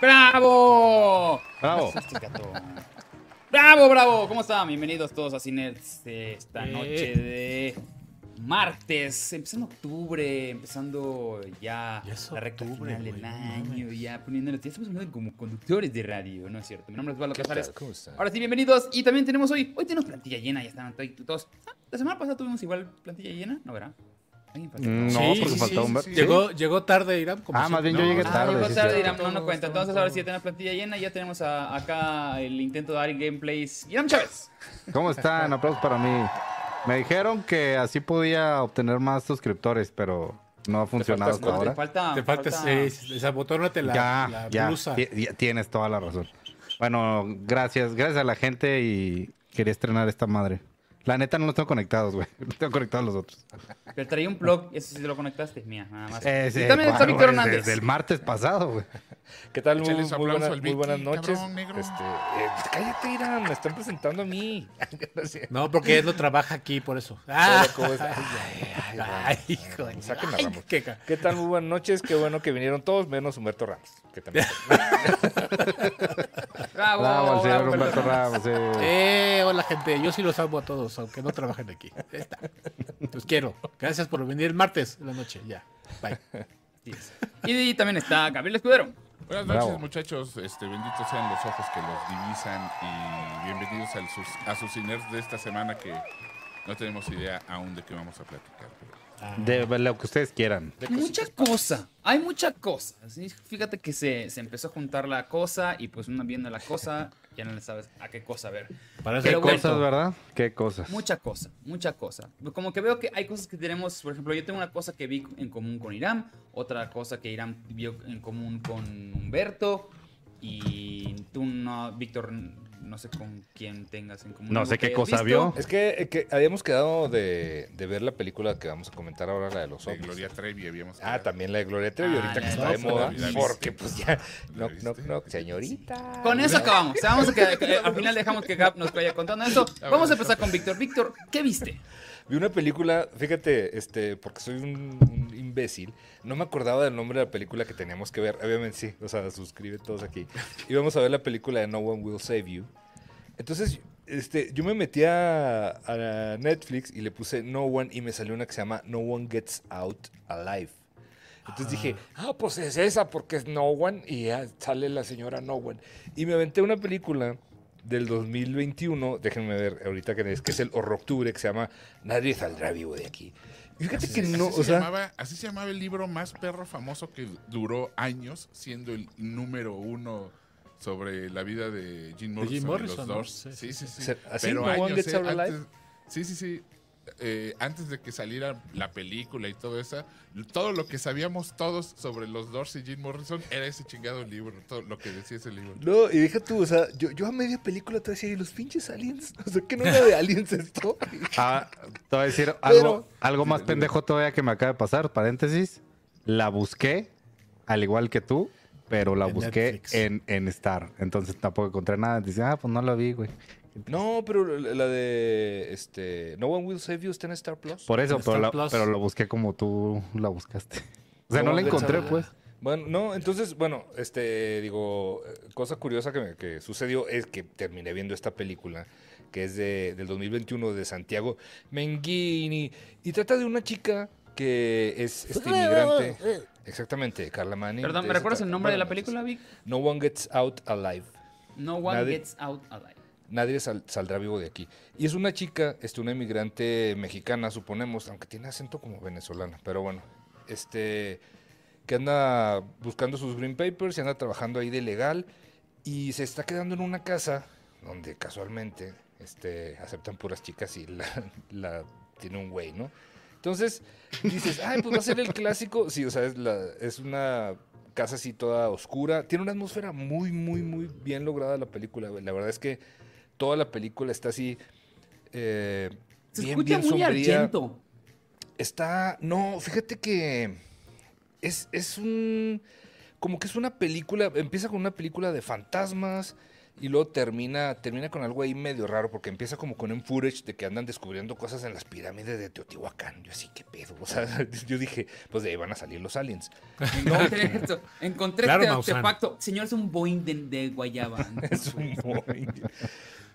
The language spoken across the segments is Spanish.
¡Bravo! Bravo. ¡Bravo, bravo! ¿Cómo están? Bienvenidos todos a Cinerts de esta Eh. noche de martes, empezando octubre, empezando ya, Ya es la recta octubre, final del güey, no año, ya poniéndonos, ya estamos hablando como conductores de radio, ¿no es cierto? Mi nombre es Osvaldo ¿Qué Casares. Ahora sí, bienvenidos. Y también tenemos hoy, hoy tenemos plantilla llena, ya están todos. Ah, La semana pasada tuvimos igual plantilla llena, ¿no verá? No, Sí, porque sí, faltaba sí, un ver- sí. Llegó, llegó tarde Irán. como Ah, más bien yo llegué no, Ah, tarde, llegó sí, tarde, sí. Iram, no, no cuenta. Entonces ahora sí ya tenemos plantilla llena, ya tenemos a- acá el intento de dar gameplays. Iram Chávez. ¿Cómo están? Aplausos para mí. Me dijeron que así podía obtener más suscriptores, pero no ha funcionado hasta No, te ahora. falta, Te falta. Desabotónate la, ya, la ya, blusa. ya tienes toda la razón. Bueno, gracias, gracias a la gente y quería estrenar esta madre. La neta no los tengo conectados, güey. No tengo conectados los otros. Pero traía un plug, ese sí lo conectaste, mía, nada más. Ese, y también está Víctor Hernández. Desde el martes pasado, güey. ¿Qué tal? Muy, muy buena- muy buenas noches. cabrón. Este, eh, cállate, Irán, me están presentando a mí. No, porque él no trabaja aquí, por eso. Ah, ay, ay, hijo de- Saquen a ay, Ramos. qué ¿Qué tal? Muy buenas noches. Qué bueno que vinieron todos, menos Humberto Ramos. Que también. Bravo, Bravo, el señor bravo, Humberto Humberto. Ramos. sí. Eh, hola gente, yo sí los amo a todos, aunque no trabajen aquí. Ya está. Los quiero. Gracias por venir el martes en la noche. Ya. Bye. Y también está Gabriel Escudero. Buenas noches, Bravo. muchachos. Este, benditos sean los ojos que los divisan y bienvenidos al sus- a sus de esta semana que no tenemos idea aún de qué vamos a platicar. pero- De lo que ustedes quieran. Mucha cosa, hay mucha cosa. ¿sí? Fíjate que se, se empezó a juntar la cosa y pues uno viendo la cosa, ya no le sabes a qué cosa ver. Para hacer bueno. Cosas, ¿verdad? ¿Qué cosas? Mucha cosa, mucha cosa. Como que veo que hay cosas que tenemos, por ejemplo, yo tengo una cosa que vi en común con Irán, otra cosa que Irán vio en común con Humberto y tú no, Víctor, no sé con quién tengas en común. No sé qué cosa visto. vio. es que, eh, que habíamos quedado de, de ver la película que vamos a comentar ahora, la de los De zombies. Gloria Trevi habíamos Ah, quedado. también la de Gloria Trevi, Ah, ahorita que está de moda. Trevi, ¿la Porque pues ya. ¿La No, no, no, señorita. Con eso acabamos. O sea, vamos a quedar- que al final dejamos que Gab nos vaya contando eso. Vamos a empezar con Víctor. Víctor, ¿qué viste? Vi una película, fíjate, este, porque soy un, un imbécil, no me acordaba del nombre de la película que teníamos que ver. Obviamente sí, o sea, suscribe todos aquí. Íbamos a ver la película de No One Will Save You. Entonces, este, yo me metí a, a Netflix y le puse No One y me salió una que se llama No One Gets Out Alive. Entonces dije, ah, pues es esa porque es No One y ya sale la señora No One. Y me aventé una película del 2021, déjenme ver ahorita que es, que es el horror octubre, que se llama Nadie saldrá vivo de aquí. Y fíjate Así, que así no, se o sea, llamaba, así se llamaba el libro más perro famoso que duró años siendo el número uno sobre la vida de Jim Morrison, Jim y los ¿no? Doors. Sí, Sí, sí, sí. Se- ¿así? Pero ¿No One años, eh, antes- sí, sí, sí. Eh, antes de que saliera la película y todo eso, todo lo que sabíamos todos sobre los Doors y Jim Morrison era ese chingado libro, todo lo que decía ese libro. no, y deja tú, o sea, yo, yo a media película te decía, ¿y los pinches aliens? O sea, que no era de aliens esto. Ah, te voy a decir Pero- algo, algo más pendejo todavía que me acaba de pasar. Paréntesis. La busqué, al igual que tú, pero la En busqué Netflix. en, en Star. Entonces tampoco encontré nada. Dice, ah, pues no la vi, güey. No, pero la de este No One Will Save You está en Star Plus. Por eso, pero la, pero lo busqué como tú la buscaste. O sea, no, No, la encontré, pues. Bueno, no, entonces, bueno, este, digo, eh, cosa curiosa que, me- que sucedió es que terminé viendo esta película, que es de, del 2021 de Santiago Menghini, y trata de una chica que es este inmigrante. Exactamente, Carla Manning. Perdón, ¿me recuerdas el nombre de la película, Vic? No One Gets Out Alive. No One Nadie- Gets Out Alive. Nadie sal- saldrá vivo de aquí. Y es una chica, este, una inmigrante mexicana, suponemos, aunque tiene acento como venezolana, pero bueno, este, que anda buscando sus green papers y anda trabajando ahí de legal y se está quedando en una casa donde casualmente, este, aceptan puras chicas y la, la tiene un güey, ¿no? Entonces dices, ay, pues va a ser el clásico. Sí, o sea, es, la, es una casa así toda oscura. Tiene una atmósfera muy, muy, muy bien lograda la película. La verdad es que toda la película está así. eh, Se bien, escucha bien muy sombría. argento. Está. No, fíjate que. Es, es un. Como que es una película. Empieza con una película de fantasmas. Y luego termina, termina con algo ahí medio raro, porque empieza como con un footage de que andan descubriendo cosas en las pirámides de Teotihuacán. Yo así, ¿qué pedo? O sea, yo dije, pues de ahí van a salir los aliens. Encontré, esto, encontré Claro, este Maussan. artefacto. Señor, es un Boeing de, de guayaba. Es un Boeing.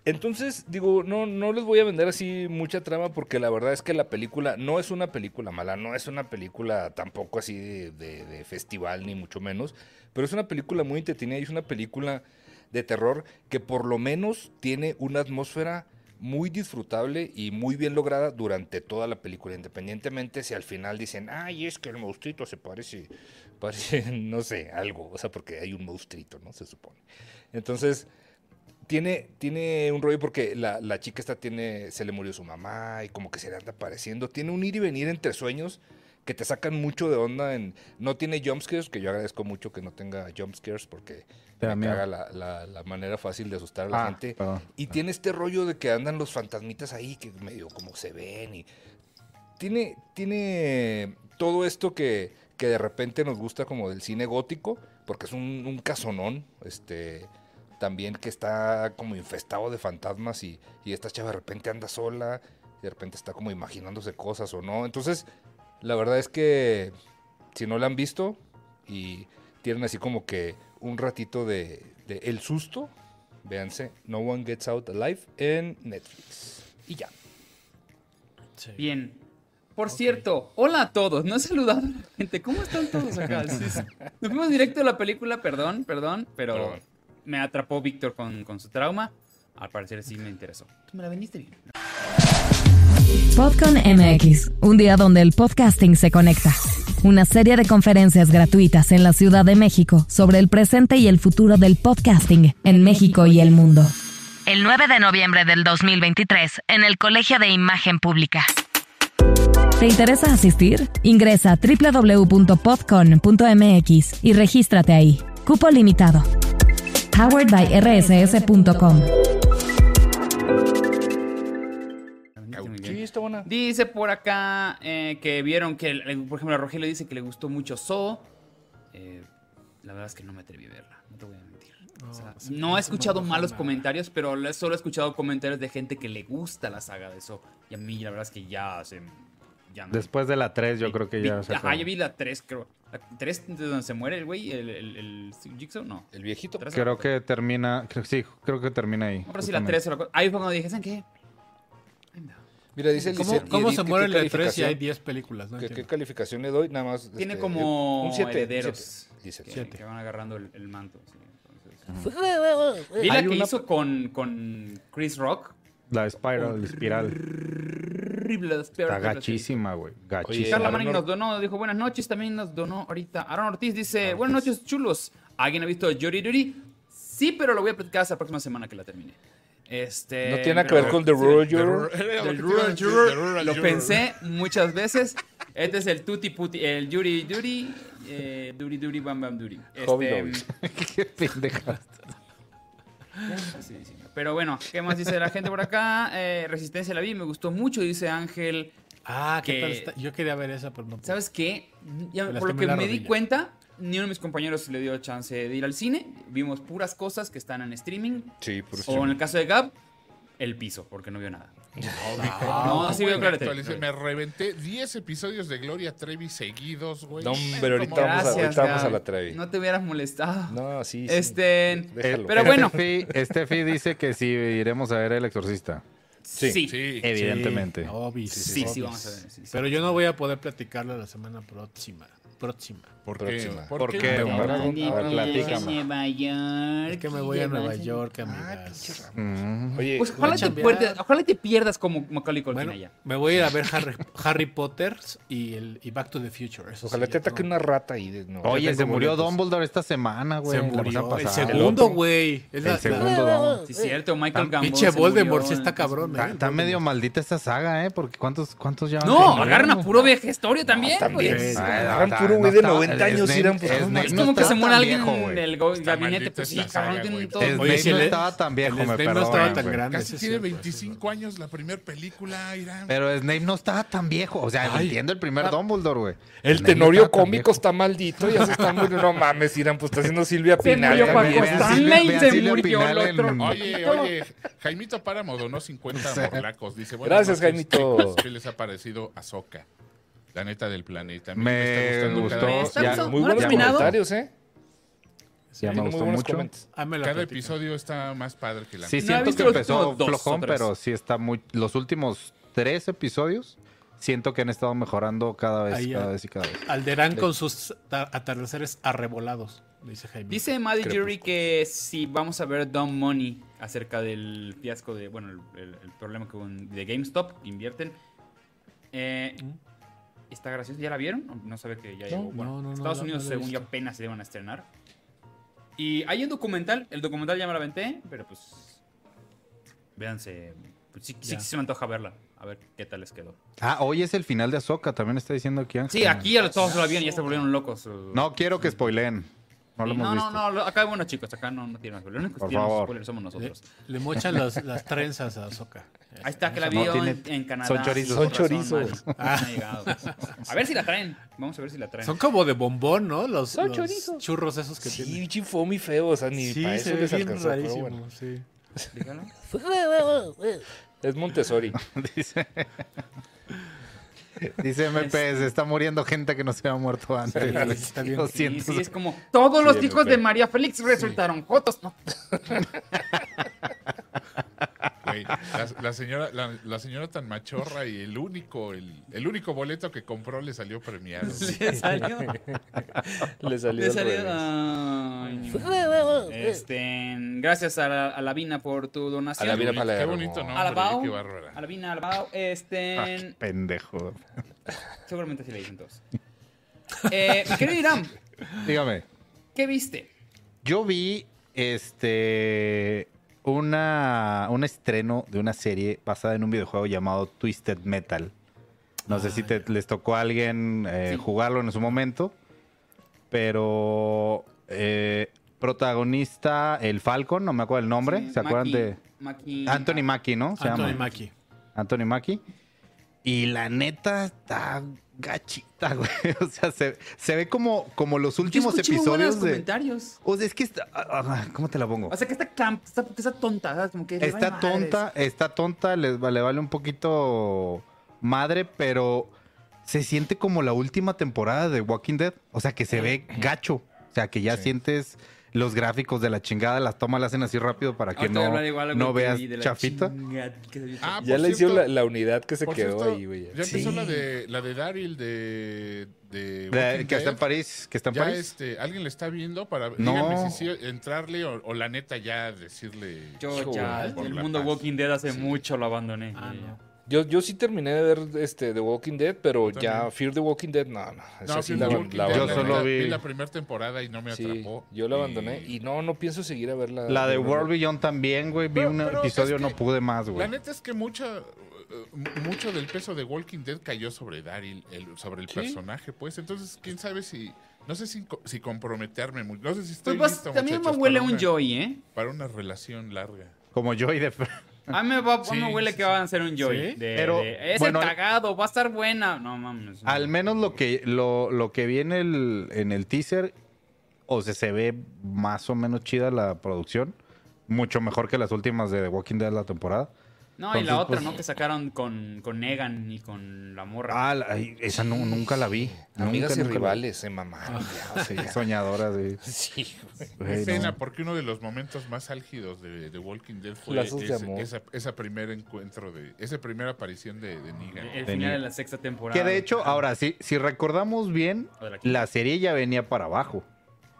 Entonces, digo, no, no les voy a vender así mucha trama porque la verdad es que la película no es una película mala, no es una película tampoco así de, de- de festival, ni mucho menos, pero es una película muy entretenida y es una película de terror que por lo menos tiene una atmósfera muy disfrutable y muy bien lograda durante toda la película, independientemente si al final dicen, ay, es que el monstruito se parece, parece, no sé, algo, o sea, porque hay un monstruito, ¿no? Se supone. Entonces, tiene, tiene un rollo porque la, la chica esta tiene, se le murió su mamá y como que se le anda apareciendo. Tiene un ir y venir entre sueños que te sacan mucho de onda. En, no tiene jumpscares, que yo agradezco mucho que no tenga jumpscares porque Te me caga la, la- la manera fácil de asustar a la Ah, gente. perdón. Y tiene este rollo de que andan los fantasmitas ahí, que medio como se ven. y Tiene, tiene todo esto que, que de repente nos gusta como del cine gótico, porque es un, un casonón, este, también que está como infestado de fantasmas y, y esta chava de repente anda sola, y de repente está como imaginándose cosas o no. Entonces, la verdad es que si no la han visto y tienen así como que un ratito de, de el susto, véanse No One Gets Out Alive en Netflix. Y ya. Sí. Bien. Por cierto, hola a todos. No he saludado a la gente. ¿Cómo están todos acá? Sí, sí. Nos fuimos directo a la película, perdón, perdón, pero Perdón. me atrapó Víctor con, con su trauma. Al parecer sí me interesó. Tú me la vendiste bien. Podcon MX, un día donde el podcasting se conecta. Una serie de conferencias gratuitas en la Ciudad de México sobre el presente y el futuro del podcasting en México y el mundo. El 9 de noviembre del 2023 en el Colegio de Imagen Pública. ¿Te interesa asistir? Ingresa a www.podcon.mx y regístrate ahí. Cupo limitado. Powered by rss.com. está buena. Dice por acá eh, que vieron que, por ejemplo, a Rogelio dice que le gustó mucho So. Eh, la verdad es que no me atreví a verla, no te voy a mentir. O sea, sí, no he escuchado malos nada. comentarios, pero solo he escuchado comentarios de gente que le gusta la saga de So. Y a mí la verdad es que ya se... Ya no- Después de la 3, yo creo que ya Vi- se Ajá, yo vi la 3, creo. La 3 de donde se muere el güey, el, el, el Jigsaw, no. El viejito. Creo que termina, creo, sí, creo que termina ahí. No, pero sí, la justamente. 3 se lo- Ahí fue cuando dije, ¿saben qué? Mira, dice el ¿Cómo, Lisette, cómo se muere ¿qué el de 3 si hay calificación- 10 películas? No ¿Qué, qué calificación le doy? Nada más. Tiene este, como un 7. herederos. Dice. Que, Siete. que van agarrando el, el manto. sí, entonces. Vi la que una- hizo con, con Chris Rock. La Spiral, la espiral. Horrible. Está gachísima, güey. Gachísima. Carla Manning nos donó, dijo buenas noches, también nos donó ahorita. Aaron Ortiz dice, buenas noches, chulos. ¿Alguien ha visto Yuri Yuri? Sí, pero lo voy a platicar hasta la próxima semana que la termine. Este, No tiene nada que ver con The Rural Juror. Lo a Rural Juror, pensé muchas veces. Este es el Tutti Putti, el Yuri Yuri, eh, Duri Duri Bam Bam Duri. Este, Lobby. Qué. Pero bueno, ¿qué más dice la gente por acá? Eh, Resistencia la vi, me gustó mucho, dice Ángel. Ah, ¿qué que- tal está? Yo quería ver esa, pero no. ¿Sabes qué? Ya, por lo que me di cuenta, ni uno de mis compañeros le dio chance de ir al cine. Vimos puras cosas que están en streaming. Sí, por eso. O en el caso de Gab, el piso, porque no vio nada. Ah, no, ¿cómo sí veo? Trevi. Me reventé 10 episodios de Gloria Trevi seguidos, güey. No, hombre, ahorita vamos a- ahorita vamos a la Trevi. No te hubieras molestado. No, sí. sí. Este, Déjalo. pero bueno. Steffi, Steffi dice que sí iremos a ver El Exorcista. Sí, Sí. sí, Sí. Evidentemente. Obvio, sí, obvio. vamos a ver. sí, sí. Pero yo no voy a poder platicarla la semana próxima. Próxima. ¿Por próxima. ¿Por, ¿Por qué? Nueva York. Es que me voy a Nueva York, ah, amigas. Mm. Oye, pues ojalá te, pierdas, ojalá te pierdas como Macaulay Culkin bueno, allá. Me voy a ir a ver Harry, Harry Potter y, el, y Back to the Future. Eso ojalá sí, te ataque una rata y... De, no, Oye, se murió boletos. Dumbledore esta semana, güey. Se murió. El segundo, güey. El, el, segundo ah, Dumbledore. Sí, cierto. Michael Gambon Pinche Voldemort sí está cabrón. Está ¿eh? medio maldita esta saga, eh. Porque ¿cuántos, cuántos ya No, agarran a puro vieja historia también, ah, pues. Agarran puro güey de 90 años irán, pues, es como no que se muera alguien viejo, el gabinete, pues no estaba tan viejo, me no estaba tan grande. Casi tiene 25 años la primera película, Irán. Pero Snape no estaba tan viejo, o sea, entiendo el primer ah. Dumbledore, güey. El tenorio cómico está maldito y así está muy, no mames, Irán, pues está haciendo Silvia Pinal. Oye, oye, Jaimito Páramo donó 50 morlacos, dice. Gracias, pues, Jaimito. Les ha parecido a Soca? La neta del planeta. A mí Me está gustó, cada Me está ya-. Muy ¿No lo has buenos comentarios, ¿eh? Ya me Tiene muy gustó mucho. Ah, me Cada platico. episodio está más padre que la Sí, siento que empezó flojón, pero sí está muy... Los últimos tres episodios siento que han estado mejorando cada vez, Ahí ya. cada vez y cada vez. Alderán con sus ta- atardeceres arrebolados, dice Jaime. Dice Maddie. Jury que si vamos a ver Dumb Money acerca del fiasco de, bueno, el, el- el problema con, de GameStop, invierten. Eh, ¿Está gracioso? ¿Ya la vieron? ¿O No sabe que ya llegó. Bueno, no, no, no, Estados no, Unidos, la según yo, apenas se iban a estrenar. Y hay un documental, el documental ya me lo aventé, pero pues. Véanse. Pues sí, sí, se me antoja verla. A ver qué tal les quedó. Ah, hoy es el final de Ahsoka, también está diciendo aquí Ángel. Sí, aquí ya todos lo vieron y ya se volvieron locos. No quiero que spoileen. No lo Sí, hemos no, visto. no, no, acá bueno chicos, acá no, no tienen spoiler. Los únicos Por que tienen favor. spoiler somos Le, nosotros. le mochan las, las trenzas a Azoka. Ahí está, que la No, vio tiene- en, en Canadá. son chorizos. Son chorizos. No llegado. A ver si la traen. Vamos a ver si la traen. Son como de bombón, ¿no? Los, Son los chorizos. churros esos que Sí, tienen. chifón y feo, o sea, ni Sí, para se eso ve les alcanzó, pero rarísimo, bueno. sí. Dígalo. Es Montessori. Dice, dice MP, se está muriendo gente que no se ha muerto antes. Sí, está bien. Lo siento. sí, es como todos los hijos de. María Félix resultaron jotos. No. La, la señora, la, la señora tan machorra y el único, el, el único boleto que compró le salió premiado. Le salió. Le salió Le al salió. Ay, no. este, gracias a, la- a la Vina por tu A donación. la Vina Qué Palermo. bonito A qué bárbara. A la Vina, a la Bau. Este. Ah, pendejo. Seguramente sí le dicen todos. Eh, querido Irán, Dígame. ¿qué viste? Yo vi este una un estreno de una serie basada en un videojuego llamado Twisted Metal. No sé si te- les tocó a alguien eh, Sí. jugarlo en su momento, pero eh, protagonista el Falcon, no me acuerdo el nombre, Sí, ¿se acuerdan de Mackie- Anthony Mackie, no? Se Anthony llama. Mackie. Anthony Mackie. Y la neta está gachita, güey. O sea, se, se ve como, como los últimos episodios de. comentarios. O sea, es que está. ah, ah, ¿Cómo te la pongo? O sea, que está, camp, está, que está tonta, ¿sabes? Como que le Está vale madres. tonta, está tonta, le, le vale un poquito madre, pero se siente como la última temporada de Walking Dead. O sea, que se ve gacho. O sea, que ya Sí. sientes los gráficos de la chingada, las tomas las hacen así rápido para que no, no que veas vi de la chafita. Ah, Ya le hicieron la, la unidad que se quedó cierto, ahí, güey. Ya empezó Sí. la de la de Daryl de, de De- que está en. París, que está en Ya París. este, alguien le está viendo para No. díganme si sí entrarle o, o la neta ya decirle Yo ya, el mundo paz. Walking Dead hace Sí. mucho lo abandoné. Ah, no. Yo, yo sí terminé de ver este, The Walking Dead, pero Yo ya también. Fear the Walking Dead, no, no. Esa No, sí la, la Yo la solo vi- la primera temporada y no me Sí, atrapó. yo la Y- abandoné y no, no pienso seguir a verla. La de. World Beyond también, güey. Vi Pero- un pero episodio, es no pude más, La güey. neta es que mucha, eh, mucho del peso de Walking Dead cayó sobre Daryl, el- sobre el Sí. personaje, pues. Entonces, quién sabe si. No sé si, si comprometerme mucho. No sé si estoy Pues vas- listo, también me huele para un una- Joy, ¿eh? Para una relación larga. Como Joy de... A mí me, va- Sí, me huele sí, que sí. van a hacer un Joy. Sí, de- pero, de, es bueno, el cagado, va a estar buena. No mames. Al menos lo que, lo, lo que vi en el, en el teaser, o sea, se ve más o menos chida la producción. Mucho mejor que las últimas de The Walking Dead la temporada. No, y la otra, pues- ¿no? Que sacaron con, con Negan y con la morra. Ah, la- esa nu- nunca la vi. Amigas Nunca, y nunca la- rivales, se ya, Sí, o sea, soñadora, sí. Sí, güey. Qué Güey, pena, no. porque uno de los momentos más álgidos de, de Walking Dead fue de ese- esa, esa primer encuentro, de esa primera aparición de, de Negan. el de final de la sexta temporada. Que de hecho, ahora sí, si recordamos bien, de la serie ya venía para abajo.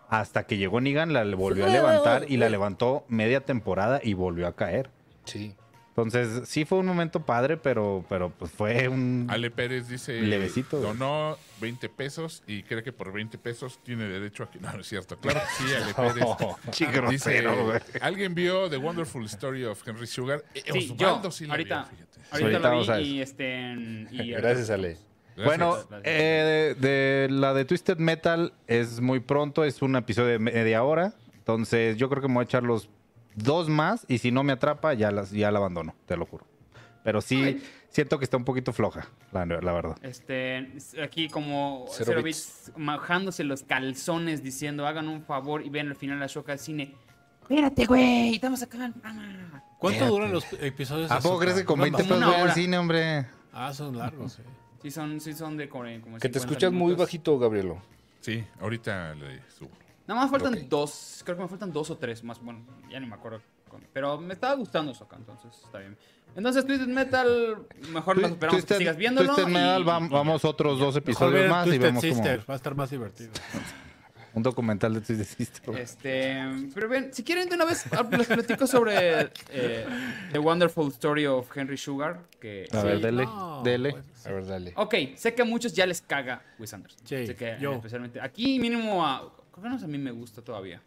Hasta que llegó Negan, la volvió a levantar y la levantó media temporada y volvió a caer. Sí. Entonces, sí fue un momento padre, pero, pero pues fue un... Ale Pérez dice, Levecito, donó 20 pesos y cree que por 20 pesos tiene derecho a que... No, no es cierto. Claro que sí, Ale Pérez. Dice, grosero, güey. ¿alguien vio The Wonderful Story of Henry Sugar? Eh, Sí, Osvaldo yo, sí la ahorita, vio, fíjate. ahorita Ahorita lo a vi y este... y- Gracias, Ale. Bueno, eh, de, de la de Twisted Metal es muy pronto, es un episodio de media hora. Entonces, yo creo que me voy a echar los dos más y si no me atrapa, ya, las, ya la abandono, te lo juro. Pero sí, Ay. siento que está un poquito floja, la, la verdad. Este, aquí como Cero Zero bits. Bits majándose los calzones diciendo hagan un favor y vean al final la show al cine. Espérate, güey, estamos acá. ah". ¿Cuánto duran los episodios? de ¿A poco crees que con ¿Duran 20 pesos voy al cine, hombre? Ah, son largos, eh. Sí son, sí son de como como Que te 50 escuchas muy bajito, Gabrielo. Sí, ahorita le subo. Nada más faltan dos, creo que me faltan dos o tres más, bueno, ya ni me acuerdo. con- Pero me estaba gustando Soka, entonces está bien. Entonces Twisted Metal, mejor nos esperamos que Twisted, sigas viéndolo. Twisted Metal, y- vamos otros dos episodios más y vemos Sister, como va a estar más divertido. un documental de Twisted Sister. Este, pero bien, si quieren de una vez les platico sobre eh, The Wonderful Story of Henry Sugar, que A ver, dele, No, dele. pues, A ver, dale. Ok, sé que a muchos ya les caga Wes Anderson. Sí, sé que yo. especialmente aquí mínimo a creo que menos a mí me gusta todavía.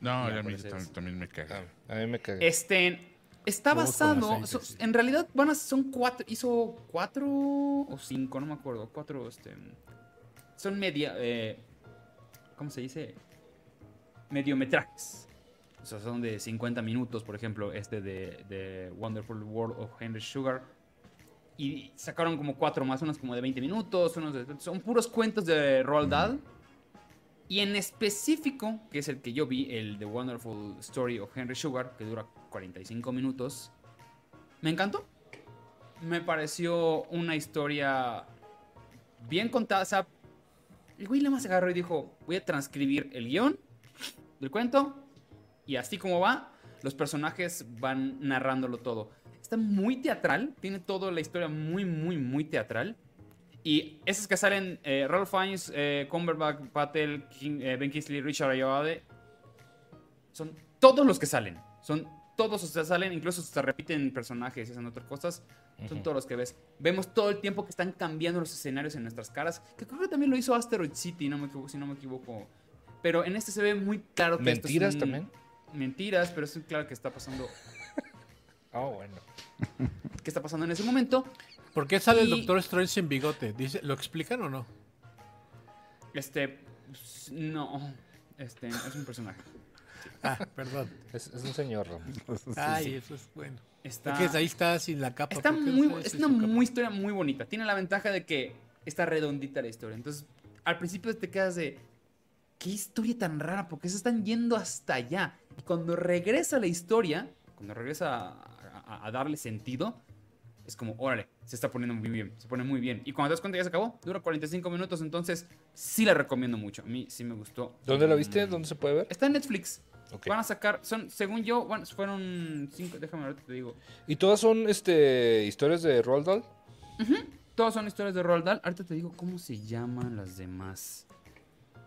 No, Ya, a mí también me caga. Ah, a mí me caga. Este está basado, so- en realidad van a, son cuatro, hizo cuatro o cinco, no me acuerdo, cuatro, este, son media, eh, ¿cómo se dice? Mediometrajes. O sea, son de 50 minutos, por ejemplo, este de, de Wonderful World of Henry Sugar. Y sacaron como cuatro más, unos como de 20 minutos, unos de- son puros cuentos de Roald Dahl. Y en específico, que es el que yo vi, el The Wonderful Story of Henry Sugar, que dura 45 minutos, me encantó. Me pareció una historia bien contada. O sea, el güey le más agarró y dijo, voy a transcribir el guion del cuento. Y así como va, los personajes van narrándolo todo. Está muy teatral, tiene toda la historia muy, muy, muy teatral. Y esos que salen, eh, Ralph Fiennes, eh, Cumberbatch, Patel, King- eh, Ben Kingsley, Richard Ayoade, son todos los que salen. Son todos, o sea, salen, incluso se repiten personajes y hacen otras cosas. Son todos los que ves. Vemos todo el tiempo que están cambiando los escenarios en nuestras caras. Que creo que también lo hizo Asteroid City, no me equivoco, si no me equivoco. Pero en este se ve muy claro que esto es ¿Mentiras un- también? Mentiras, pero es claro que está pasando. Ah, bueno. ¿Qué está pasando en ese momento? ¿Por qué sale el Doctor Strange sin bigote? Dice, ¿Lo explican o no? Este. No. Este, es un personaje. Ah, perdón. Es, es un señor. Ay, eso es bueno. Está. Es que ahí está sin la capa. Está ¿por qué no muy, es una muy historia muy bonita. Tiene la ventaja de que está redondita la historia. Entonces, al principio te quedas de. ¿Qué historia tan rara? ¿Por qué se están yendo hasta allá? Y cuando regresa la historia, cuando regresa a, a- a darle sentido, es como, órale, se está poniendo muy bien. Se pone muy bien. Y cuando te das cuenta ya se acabó, dura 45 minutos. Entonces, sí la recomiendo mucho. A mí sí me gustó. ¿Dónde la viste? Mm, ¿Dónde se puede ver? Está en Netflix. Ok. Van a sacar, son, según yo, bueno, fueron cinco, déjame ahorita te digo. ¿Y todas son este historias de Roald Dahl? Todas son historias de Roald Dahl. Ahorita te digo cómo se llaman las demás.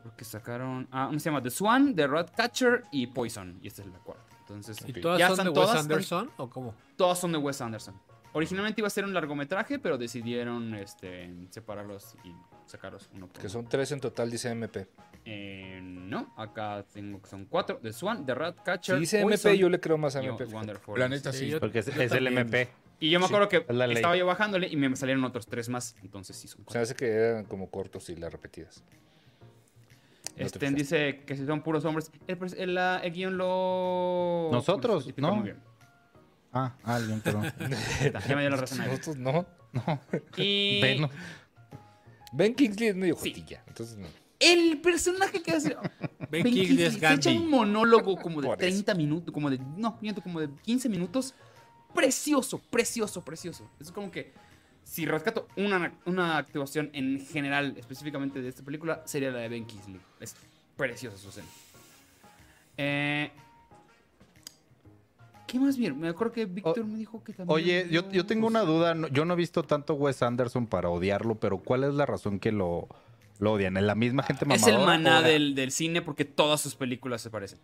Porque sacaron. Ah, una se llama The Swan, The Ratcatcher y Poison. Y esta es la cuarta. Entonces, ¿Y Ok. todas ya son de Wes están- Anderson o cómo? todas son de Wes Anderson. Originalmente iba a ser un largometraje, pero decidieron este, separarlos y sacarlos uno por Que uno. son tres en total, dice MP. Eh, no, acá tengo que son cuatro: The Swan, The Ratcatcher. Si dice Poison MP, yo le creo más a MP. La neta Sí, Porque es, el. MP. Y yo me acuerdo que estaba yo bajándole y me salieron otros tres más. Entonces sí son Se cuatro. me hace que eran como cortos y las repetidas. te Este, dice que si son puros hombres. El, el, guion lo. Nosotros, ¿no? muy bien. Ah, alguien, perdón. Ya me dio la razón. ahí. Nosotros no. Y Venom. Ben Kingsley es medio Sí. jotilla. Entonces no. el personaje que hace. Ben Ben Kingsley Kingsley es se echa Gandhi. un monólogo como de Por eso. 30 minutos, como de. No, miento, como de 15 minutos. Precioso, precioso, precioso. Es como que. Si rescato una, una actuación en general, específicamente de esta película, sería la de Ben Kingsley. Es preciosa su escena. Eh, ¿Qué más bien? Me acuerdo que Víctor me dijo que también. Oye, yo, yo tengo una cosas. duda. no- Yo no he visto tanto Wes Anderson para odiarlo, pero ¿cuál es la razón que lo, lo odian? ¿Es la misma gente Es mamadora? el maná del, del cine porque todas sus películas se parecen.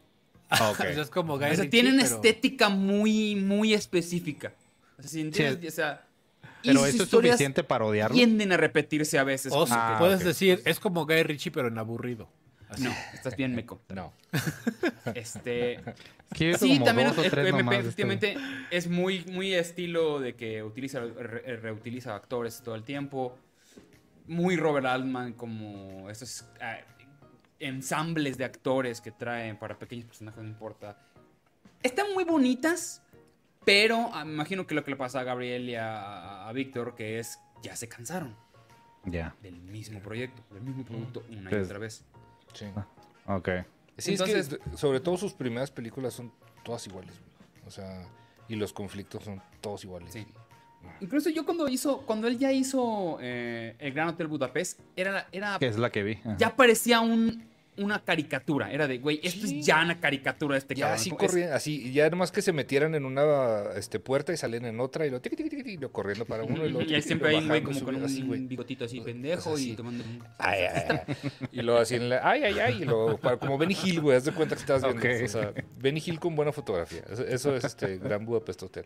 Ah, ok. O sea, es como Guy O sea, Ritchie, tienen pero- estética muy, muy específica. O sea, si entiendes, Sí. o sea, Pero eso es suficiente para odiarlo. Tienden a repetirse a veces. O sea, Ah, puedes decir, es como Guy Ritchie, pero en aburrido. No, estás bien meco. No. Este, sí, como también dos o eh, tres MP nomás de este- efectivamente es muy, muy estilo de que utiliza, re- reutiliza actores todo el tiempo. muy Robert Altman, como estos ah, ensambles de actores que traen para pequeños personajes, no importa. Están muy bonitas, pero ah, me imagino que lo que le pasa a Gabriel y a, a Víctor, que es, ya se cansaron Ya. del mismo proyecto, del mismo producto una y Pues- otra vez. Sí. Ok. Sí, Entonces- es que sobre todo sus primeras películas son todas iguales. güey. O sea, y los conflictos son todos iguales. Sí. Incluso yo cuando hizo, cuando él ya hizo eh, el Gran Hotel Budapest, era, era Que es la que vi. Ajá. ya parecía un, una caricatura. Era de, güey, esto Sí. es ya una caricatura de este Ya cabrón. así Es- corrían, así, y ya nomás que se metieran en una este, puerta y salían en otra y lo, tiqui, tiqui, tiqui, y lo corriendo para uno y lo Y ahí siempre hay un güey como con un así, bigotito así pendejo Pues así. y tomando. Ay, ay, ay. Y luego así en la, ay, ay, ay, y para- como Benny Hill, güey, haz de cuenta que estás viendo. Ok. O sea, Benny Hill con buena fotografía. Eso, eso es este Gran Budapest Hotel.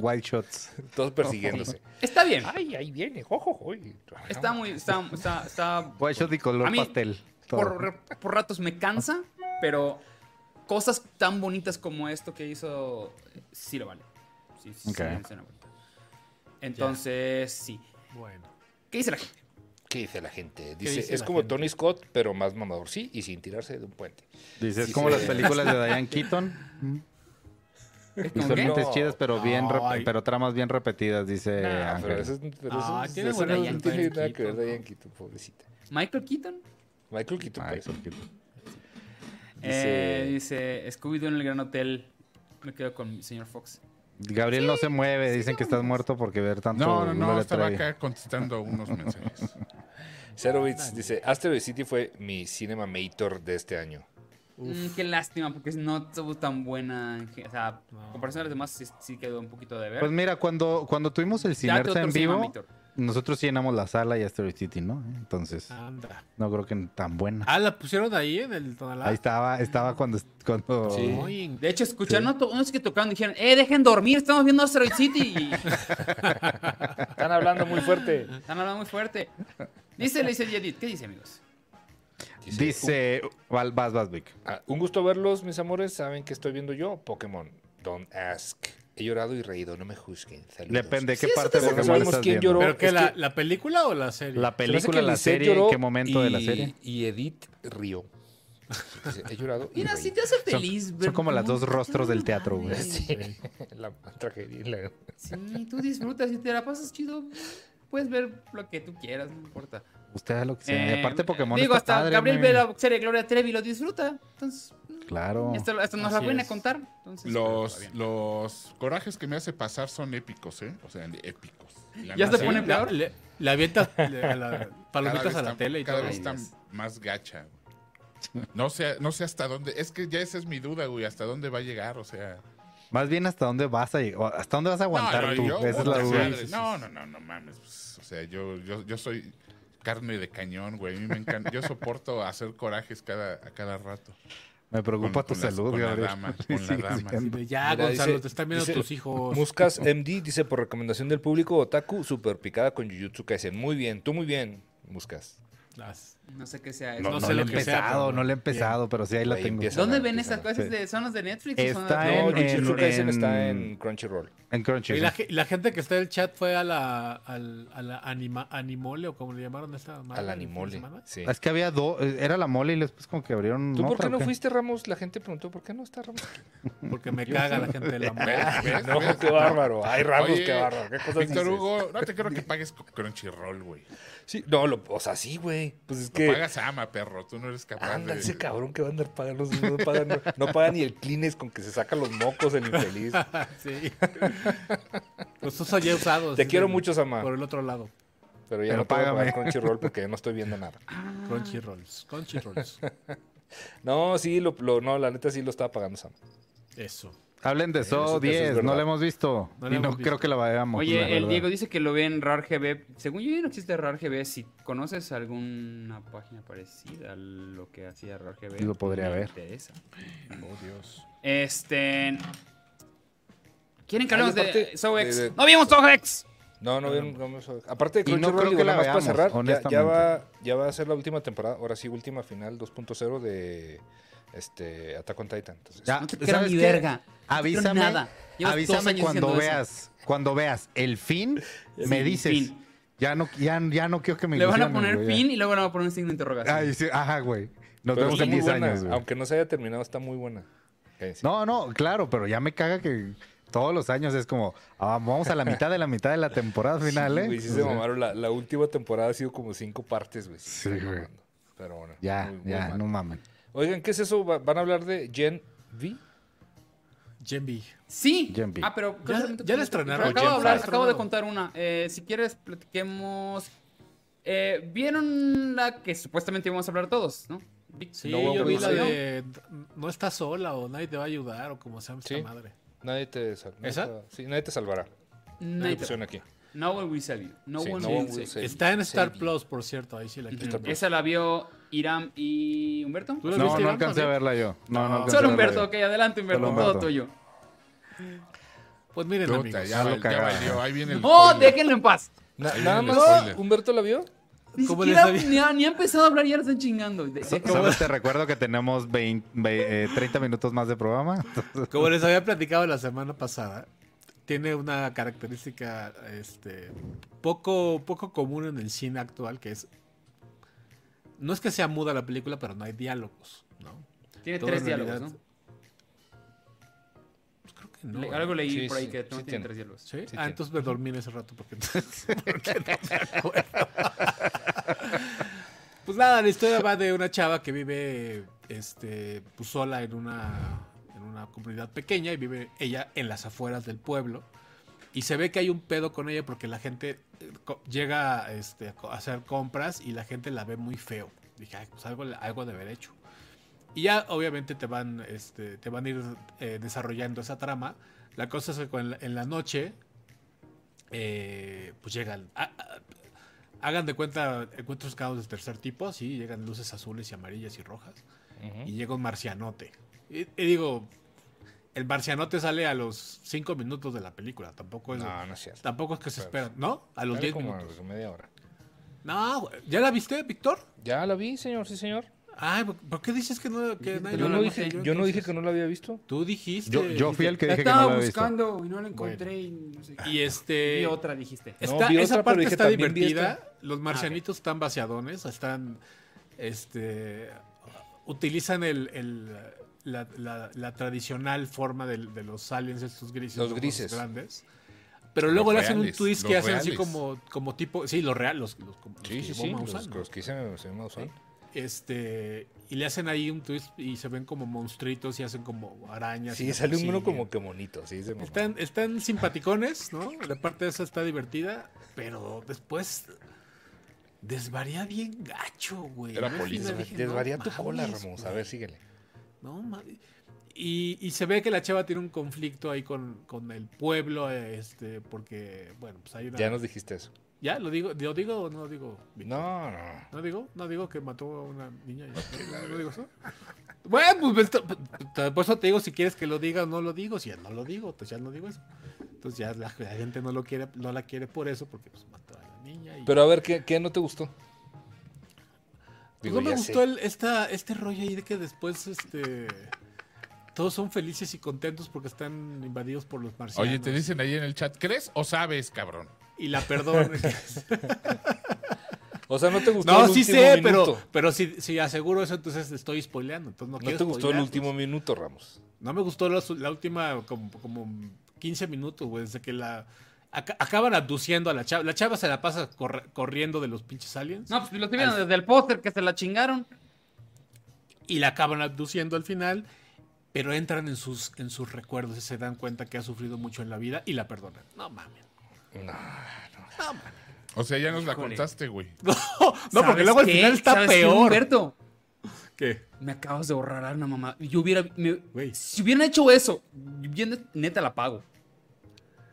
Con Wild Shots. Todos persiguiéndose. Está bien. Ay, ahí viene, ojo, ojo. Está muy... Está, está, está- Wild Shot y color A mí, pastel. por, por ratos me cansa, pero cosas tan bonitas como esto que hizo, sí lo vale. Sí, sí, Ok. sí. Entonces, sí. Bueno. ¿Qué dice la gente? ¿Qué dice la gente? Dice, dice es como gente? Tony Scott, pero más mamador, sí, y sin tirarse de un puente. Dice, es como las películas de Diane Keaton. Lentes chidas, pero bien, Ay. pero tramas bien repetidas, dice Nah, Ángel. pero eso, es- pero eso Ah, es- tiene eso buena no Diane tiene Keaton. nada que ver Diane Keaton, pobrecita. ¿Michael Keaton? Michael Keaton, Ay, pues. poquito. Eh, dice, Scooby-Doo en el Gran Hotel. Me quedo con el señor Fox. Gabriel no se mueve, dicen que estás muerto porque ver tanto No, no, no, Gloria estaba Trevi. acá contestando unos mensajes. Zero Bits dice, Asteroid City fue mi Cinema Mator de este año. Mm, qué lástima, porque no estuvo tan buena. en ge- O sea, comparación a las demás, sí, sí quedó un poquito de ver. Pues mira, cuando, cuando tuvimos el otro en llama vivo, nosotros llenamos la sala y Asteroid City, ¿no? Entonces, Anda. no creo que tan buena. Ah, la pusieron ahí en el Tonalá. Ahí estaba, estaba cuando... cuando Sí. Muy- De hecho, escucharon a to- unos que tocaron y dijeron, eh, dejen dormir, estamos viendo Asteroid City. Están hablando muy fuerte. están hablando muy fuerte. Dice, le dice Jedit, ¿qué dice, amigos? Dice... Val- Vas, vas, Vic. Ah, un gusto verlos, mis amores. ¿Saben qué estoy viendo yo? Pokémon. Don't ask. He llorado y reído, no me juzguen. Saludos. Depende qué Sí, eso parte de Pokémon sabemos estás quién viendo. lloró. ¿Pero qué? es La, que- ¿La película o la serie? La Se película, que la serie, ¿en lloró qué momento de la serie? Y Edith. Dice, He llorado y Mira, si te hace Son, feliz. son ver como las dos rostros del teatro, güey. Sí, la tragedia. la- Sí, tú disfrutas y te la pasas chido. Puedes ver lo que tú quieras, no importa. Usted lo que sea. Y Eh, aparte Pokémon Digo, está hasta padre, Gabriel ve la serie Gloria Trevi lo disfruta. Entonces, Claro. esto, esto nos la viene a es. contar. Entonces, Los, bien. los corajes que me hace pasar son épicos, ¿eh? O sea, épicos. La ¿Ya se pone La- peor? Le, le avientas la- palomitas a la está- tele y cada todo. vez está más gacha. güey. No sé, no sé hasta dónde. Es que ya esa es mi duda, güey. ¿Hasta dónde va a llegar? O sea. Más bien hasta dónde vas a llegar. ¿Hasta dónde vas a aguantar no, no, tú? yo- Esa es la duda. madre, No, no, no, no mames. pues, o sea, yo, yo, yo soy carne de cañón, güey. A mí me encanta. Yo soporto hacer corajes cada, a cada rato. Me preocupa Con- tu con las- salud, con la Gabriel. dama, Sí, con la dama. Ya, Mira, Gonzalo, dice- te están viendo dice tus hijos. Muscas MD dice por recomendación del público Otaku, super picada con Jujutsu Kaisen. Muy bien, tú muy bien, Muscas. Las- No sé qué sea No, eso. No no sé le he lo que sea, empezado, pero no le he empezado, pero sí ahí la tengo. empieza. ¿Dónde a- ven esas? Sí. De, ¿Son las de Netflix? o son Está las de- No, en- Kaisen está en- en Crunchyroll. En Crunchy. Y la, ge- la gente que está en el chat fue a la, a la anima, Animole o como le llamaron esta fin de Animole. Sí. Es que había dos, era la mole y después como que abrieron ¿Tú por qué no fuiste, Ramos? La gente preguntó, ¿por qué no está Ramos? Porque me caga la gente de la mole. No, qué bárbaro. Ay, Ramos, Oye, qué bárbaro. ¿Qué cosas Víctor dices? Hugo, no te quiero que pagues con Crunchyroll, güey. Sí, no, lo- o sea, sí, güey. Pues es Que... pagas ama, perro. Tú no eres capaz Anda, de... ese cabrón que va a andar pagando. No paga, no, no paga ni el Kleenex con que se saca los mocos el infeliz. Sí. Los uso ya usados. Te quiero mucho, Sama. Por el otro lado. Pero ya Pero no págame. pagar Crunchyroll porque ya no estoy viendo nada. Crunchyrolls. Crunchyrolls. No, sí, lo, lo- no, la neta sí lo estaba pagando Sam. Eso. Hablen de Eso- So eso es 10, no la hemos visto. No y no creo que la vayamos. la Oye, el verdad. Diego dice que lo ve en RARGB. Según yo, ya no existe RARGB. Si conoces alguna página parecida a lo que hacía RARGB, Lo podría ver. interesa. Oh, Dios. Este. ¿Quieren que hablemos de SOX? de- ¡No vimos SOX! No, no, bien, vamos a- Aparte de no creo que la más para veamos, cerrar, ya- ya, honestamente. va, ya va a ser la última temporada, ahora sí, última final 2.0 de este Attack on Titan. Entonces, Ya, No te verga. No Avísame, nada. Avísame cuando diciendo eso. veas, cuando veas el fin, me Sí, dices. fin. Ya no, ya, ya no quiero que me Le van a poner güey, ya. fin y luego le van a poner un signo de interrogación. Ay, sí, ajá, güey. Nos pero vemos en muy 10 buena, años, güey. aunque no se haya terminado, está muy buena. Cállense. No, no, claro, pero ya me caga que todos los años es como, ah, vamos a la mitad de la mitad de la temporada final, ¿eh? Güey, sí se sea, mamaron. La, la última temporada ha sido como cinco partes, güey. Sí, güey. Pero bueno. Ya, ya, no mamen. Oigan, ¿qué es eso? Va- ¿Van a hablar de Gen V? Gen V. Sí. Gen V. Ah, pero Ya- ya la estrenaron. Acabo, de hablar, acabo de contar una. Eh, si quieres, platiquemos. Eh, ¿Vieron la que supuestamente íbamos a hablar todos, no? Sí, No, yo vi la sí. de no estás sola o nadie te va a ayudar o como se llama esta Sí. madre. Nadie te, sal- nadie ¿Esa? te- sí, nadie te salvará. No, Hay opción aquí. no one will save you. No Sí, one no will one save will you. Está en Star. Plus, por cierto, ahí sí la quiero. Esa la vio Iram y Humberto. ¿Tú la No, viste, no alcancé a verla yo. No, no, No. alcancé Solo Humberto, yo. ok, adelante Humberto, Solo todo Humberto. tuyo. Pues miren, amigos. ya, lo ya valió. Ahí viene el. ¡Oh, spoiler. déjenlo en paz! Na- nada más, spoiler. ¿Humberto la vio? Ni ¿Cómo siquiera ni, ha, ni ha empezado a hablar y ya lo están chingando. De- So- de- Solo te recuerdo que tenemos 20, ve- eh, 30 minutos más de programa. Como les había platicado la semana pasada, tiene una característica este, poco, poco común en el cine actual, que es... No es que sea muda la película, pero no hay diálogos, ¿no? Tiene Todo tres diálogos, realidad- ¿no? Pues creo que no. Le- algo leí Sí, por ahí sí, que sí no tiene tiene. tres diálogos. ¿Sí? Sí ah, tiene. entonces me dormí en ese rato porque, porque no me acuerdo. Pues nada, la historia va de una chava que vive este, pues, sola en una, en una comunidad pequeña y vive ella en las afueras del pueblo. Y se ve que hay un pedo con ella porque la gente eh, llega este, a hacer compras y la gente la ve muy feo. Dije, "Ay, pues algo, algo de haber hecho. Y ya obviamente te van, este, te van a ir eh, desarrollando esa trama. La cosa es que en la noche, eh, pues llegan. a- a- hagan de cuenta encuentros caos del tercer tipo, sí, llegan luces azules y amarillas y rojas. Y llega un marcianote. Y, y digo, el marcianote sale a los cinco minutos de la película. Tampoco es, No, no es cierto. tampoco es que se Pero- esperan, ¿no? A los Dale 10 como minutos. a media hora. No, güey. ¿ya la viste, Víctor? Ya la vi, señor, sí, señor. Ay, ¿por- ¿por qué dices que no? Que nadie Yo la no, dije, yo no dije que no la había visto. Tú dijiste. Yo, yo fui el que La dije que no estaba lo había visto. buscando y no la encontré y no sé qué. Y este. Vi otra, dijiste. No, Está- vi esa otra, parte está divertida. Los marcianitos están vaciadones, están. Este. Utilizan el, el- la, la- la tradicional forma de, los aliens, estos grises. Los ojos grises. grandes. Pero luego Los le hacen un twist que hacen así como, como tipo. Sí, los reales. Los, los- los Sí, que sí, sí. Que se usan. Este. Y le hacen ahí un twist y se ven como monstruitos y hacen como arañas. Sí, sale uno como que monito. Sí, se. Están, están simpaticones, ¿no? La parte de esa está divertida, pero después desvaría bien gacho, güey. Era dije, Desvaría no tu cola, mames, Ramos. A ver, síguele. No. Y, y se ve que la chava tiene un conflicto ahí con, con el pueblo, este, porque, bueno, pues hay una... Ya nos dijiste eso. ¿Ya? ¿Lo digo, ¿Lo digo o no lo digo? No, no. ¿No digo? ¿No digo que mató a una niña? ¿No, no digo eso? Bueno, pues esto- por eso te digo, si quieres que lo diga o no lo digo. Si ya no lo digo, pues ya no digo eso. Entonces ya la, la gente no lo quiere, no la quiere por eso, porque pues mató a la niña. Y, Pero a ver, ¿qué, qué no te gustó? Pues Digo, no me gustó el, esta, este rollo ahí de que después este todos son felices y contentos porque están invadidos por los marcianos. Oye, te dicen ahí en el chat, ¿crees o sabes, cabrón? Y la perdonan. O sea, no te gustó no, el sí último sé, minuto. pero, pero si, si aseguro eso, entonces estoy spoileando. Entonces no, te gustó el último pues. minuto, Ramos. No me gustó la, la última como, como 15 minutos, güey, desde que la acaban abduciendo a la chava. La chava se la pasa corriendo de los pinches aliens No, pues lo estoy viendo desde el póster que se la chingaron. y la acaban abduciendo al final, pero entran en sus en sus recuerdos y se dan cuenta que ha sufrido mucho en la vida y la perdonan. No mames. No. O sea, ya nos la contaste, güey. No, no porque ¿Sabes luego al qué? final está ¿Sabes qué, peor. Humberto? ¿Qué? Me acabas de ahorrar una mamá. Yo hubiera. me- si hubieran hecho eso, neta la pago.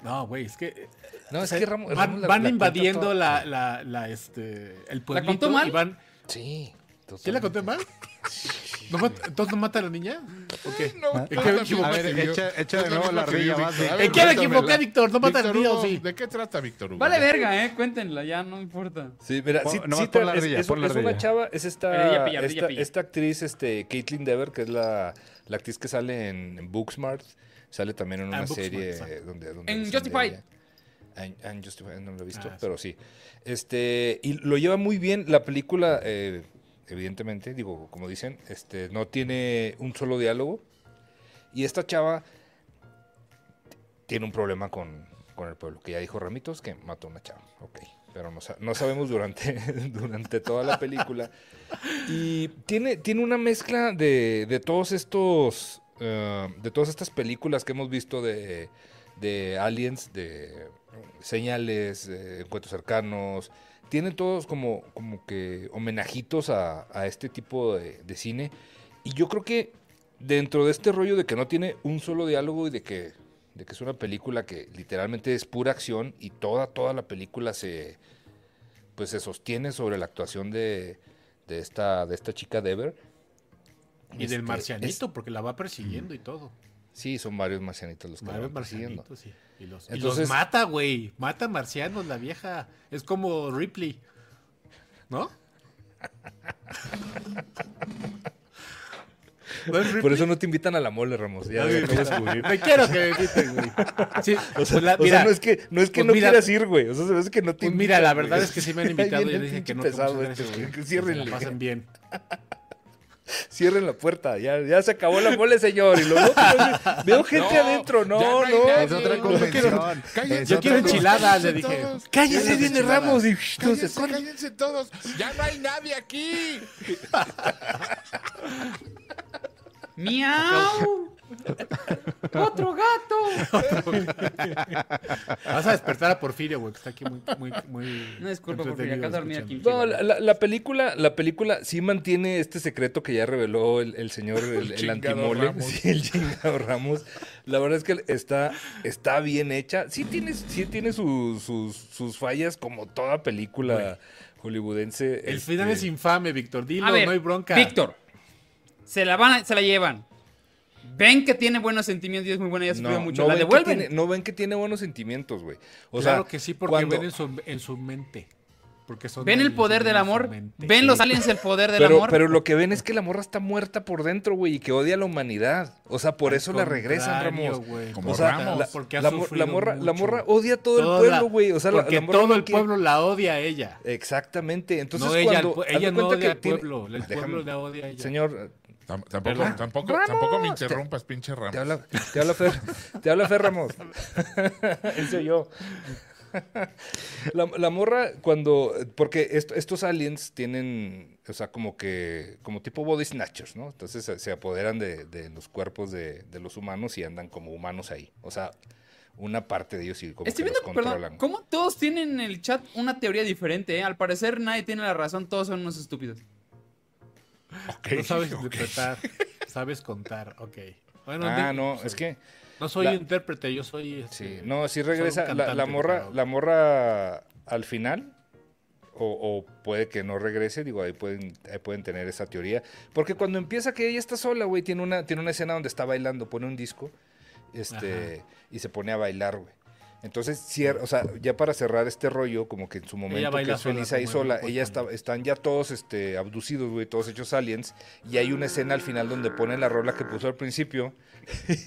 No, güey, es que No, es o sea, que Ramos, van, Ramos la- van la invadiendo la, la, la, este, el pueblito contó mal? y van... Sí. ¿Quién la conté mal? ¿No mat- ¿Entonces no mata a la niña? ¿O qué? No, ¿En qué no, me la equivoqué? A ver, echa- echa de la nuevo la ardilla. A ¿En qué me equivoqué, Víctor? ¿No mata al Víctor niño, Hugo, sí? ¿De qué trata Víctor Hugo? Vale verga, eh. Cuéntenla, ya no importa. Sí, mira, sí, nomás sí pon tra- la ardilla, es- pon la es una chava, es esta, esta, pilla. esta actriz, este, Caitlyn Dever, que es la, la actriz que sale en, en Booksmart, sale también en Ah, una serie donde, donde En Justified. En, Justified, no lo he visto, Ah, pero sí. Este, y lo lleva muy bien la película, eh, evidentemente, digo, como dicen, este, no tiene un solo diálogo. Y esta chava tiene un problema con, con el pueblo, que ya dijo Ramitos que mató a una chava. Ok, pero no, no sabemos durante, durante toda la película. Y tiene, tiene una mezcla de, de todos estos, eh, de todas estas películas que hemos visto de, aliens, de señales, de encuentros cercanos. Tiene todos como, como que homenajitos a, a este tipo de, de cine. Y yo creo que dentro de este rollo de que no tiene un solo diálogo y de que, de que es una película que literalmente es pura acción y toda, toda la película se, pues se sostiene sobre la actuación de, de esta, de esta chica Dever. Y del Este, marcianito, porque la va persiguiendo y todo. es- sí, son varios marcianitos los que la van persiguiendo. sí. Y los, y Entonces- los mata, güey. Mata marcianos, la vieja. Es como Ripley. ¿No? ¿No es? Por eso no te invitan a la mole, Ramos. Ya mira, descubrir. Me quiero que me inviten, güey. Sí, O sea, pues la- o sea, mira, no es que no, es que pues no mira- quieras ir, güey. O sea, se ve que no te Pues mira, invitan, la güey. verdad es que sí me han invitado y le dije que no. que pesado este, güey, que Ciérrenle. se la pasen bien. Cierren la puerta. Ya, ya se acabó la mole, señor. Y luego veo gente No, adentro. No, no no. Es otra convención. Es Yo quiero enchiladas, le dije. todos. Cállese, viene. Ramos. Y se Cállense, cállense todos. Ya no hay nadie aquí. ¡Miau! ¡Otro gato! Vas a despertar a Porfirio, güey, que está aquí muy, muy, muy. No, disculpa, Porfirio, acá dormí aquí. No, la, la- la película, la película sí mantiene este secreto que ya reveló el, el señor, el, el chingado antimole, Ramos. sí, el chingado Ramos. La verdad es que está, está bien hecha. Sí tiene, sí tiene sus, sus, sus fallas como toda película hollywoodense. El este, final es infame, Víctor. Dilo, A ver, no hay bronca. Víctor, se la van, a- se la llevan. Ven que tiene buenos sentimientos y es muy buena y ha No, sufrido mucho. no la devuelven. tiene- no ven que tiene buenos sentimientos, güey. O claro sea, que sí, porque cuando- ven en su, en su mente. Porque son ven el poder del amor. Ven los aliens el poder del pero, amor. pero lo que ven es que la morra está muerta por dentro, güey, y que odia a la humanidad. O sea, por Al eso la regresan, Ramos. güey. Como O sea, Ramos. la, Porque ha la la morra, la morra odia a todo el pueblo, güey. O sea, la- porque la morra todo no el pueblo la odia a ella. Exactamente. Entonces, no ella, cuando. de ella no cuenta odia que al tiene- pueblo. El Déjame- pueblo la odia a ella. Señor, Tam- Tampoco, tampoco, tampoco me te- interrumpas, pinche Ramos. te habla, te habla Fer. Te habla Fer Ramos. Ese soy yo. La, la morra, cuando. Porque esto- estos aliens tienen. O sea, como que. Como tipo body snatchers, ¿no? Entonces se, se apoderan de, de los cuerpos de, de los humanos y andan como humanos ahí. O sea, una parte de ellos y como Estoy que los viendo, controlan. perdón, ¿cómo todos tienen en el chat una teoría diferente? eh? Al parecer nadie tiene la razón, todos son unos estúpidos. No sabes interpretar, sabes contar. Ok. Bueno, Ah, no, es que. No soy la- intérprete, yo soy. Sí, este, no, sí regresa. La, cantante la de morra, la morra al final. O, o puede que no regrese, digo, ahí pueden, ahí pueden tener esa teoría. Porque cuando empieza que ella está sola, güey, tiene una, tiene una escena donde está bailando, pone un disco, este, y se pone a bailar, güey. Entonces, cier- o sea, ya para cerrar este rollo, como que en su momento que es feliz ahí sola, ella está, están ya todos este, abducidos, güey, todos hechos aliens, y hay una escena al final donde pone la rola que puso al principio.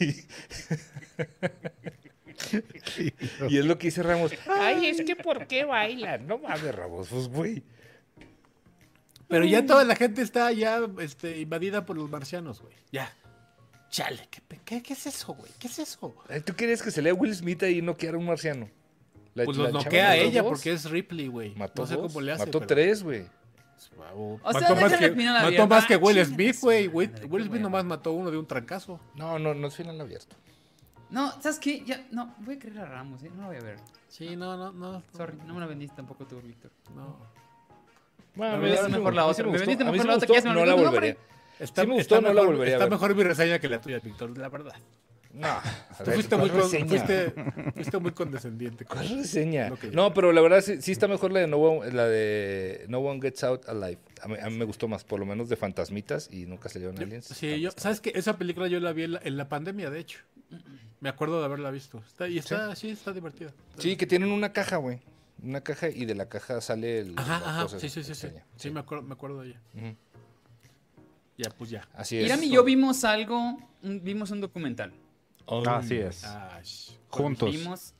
y es lo que dice Ramos. Ay, es que ¿por qué bailan? No mames, Ramos, pues, güey. Pero ya toda la gente está ya este, invadida por los marcianos, güey. Ya. Chale, ¿qué, pe- qué, qué es eso, güey? ¿Qué es eso? Ay, ¿Tú querías que se lea Will Smith ahí y noqueara a un marciano? La- Pues los noquea a ella dos. porque es Ripley, güey. Mató No sé dos, cómo le hace. Mató pero- tres, güey. Bravo. O sea, mató más, que, final mató abierto. más que Will Smith, güey. Will, Will Smith nomás mató uno de un trancazo. No, no, no es final abierto. No, ¿sabes qué? Ya, no, voy a creer a Ramos, ¿eh? No lo voy a ver. Sí, no, no, no. Sorry, no me la vendiste tampoco tú, Víctor. No. Bueno, Me vendiste mejor la otra, me vendiste mejor la otra, que ya se me no la volvería. Está, Sí me gustó, está no la mejor, volvería a está ver. mejor mi reseña que la tuya, Víctor, la verdad. No, a Tú ver, fuiste, muy ¿cuál con- reseña? fuiste, fuiste muy condescendiente. con- ¿Cuál reseña? Que No, pero la verdad sí, sí está mejor la de, no One, la de No One Gets Out Alive. A mí, a mí me gustó más, por lo menos de fantasmitas y nunca salieron aliens. Sí, yo, ¿sabes qué? Esa película yo la vi en la, en la pandemia, de hecho. Me acuerdo de haberla visto. Está, y está, sí, está divertida. Sí, que tienen una caja, güey. Una caja y de la caja sale el. Ajá, la ajá, sí, sí, sí, sí. Sí, me acuerdo, me acuerdo de ella. Ujú. Ya, pues ya. Así es. Irán y yo vimos algo, un- vimos un documental. Así es. Ah, sh- Juntos. Vimos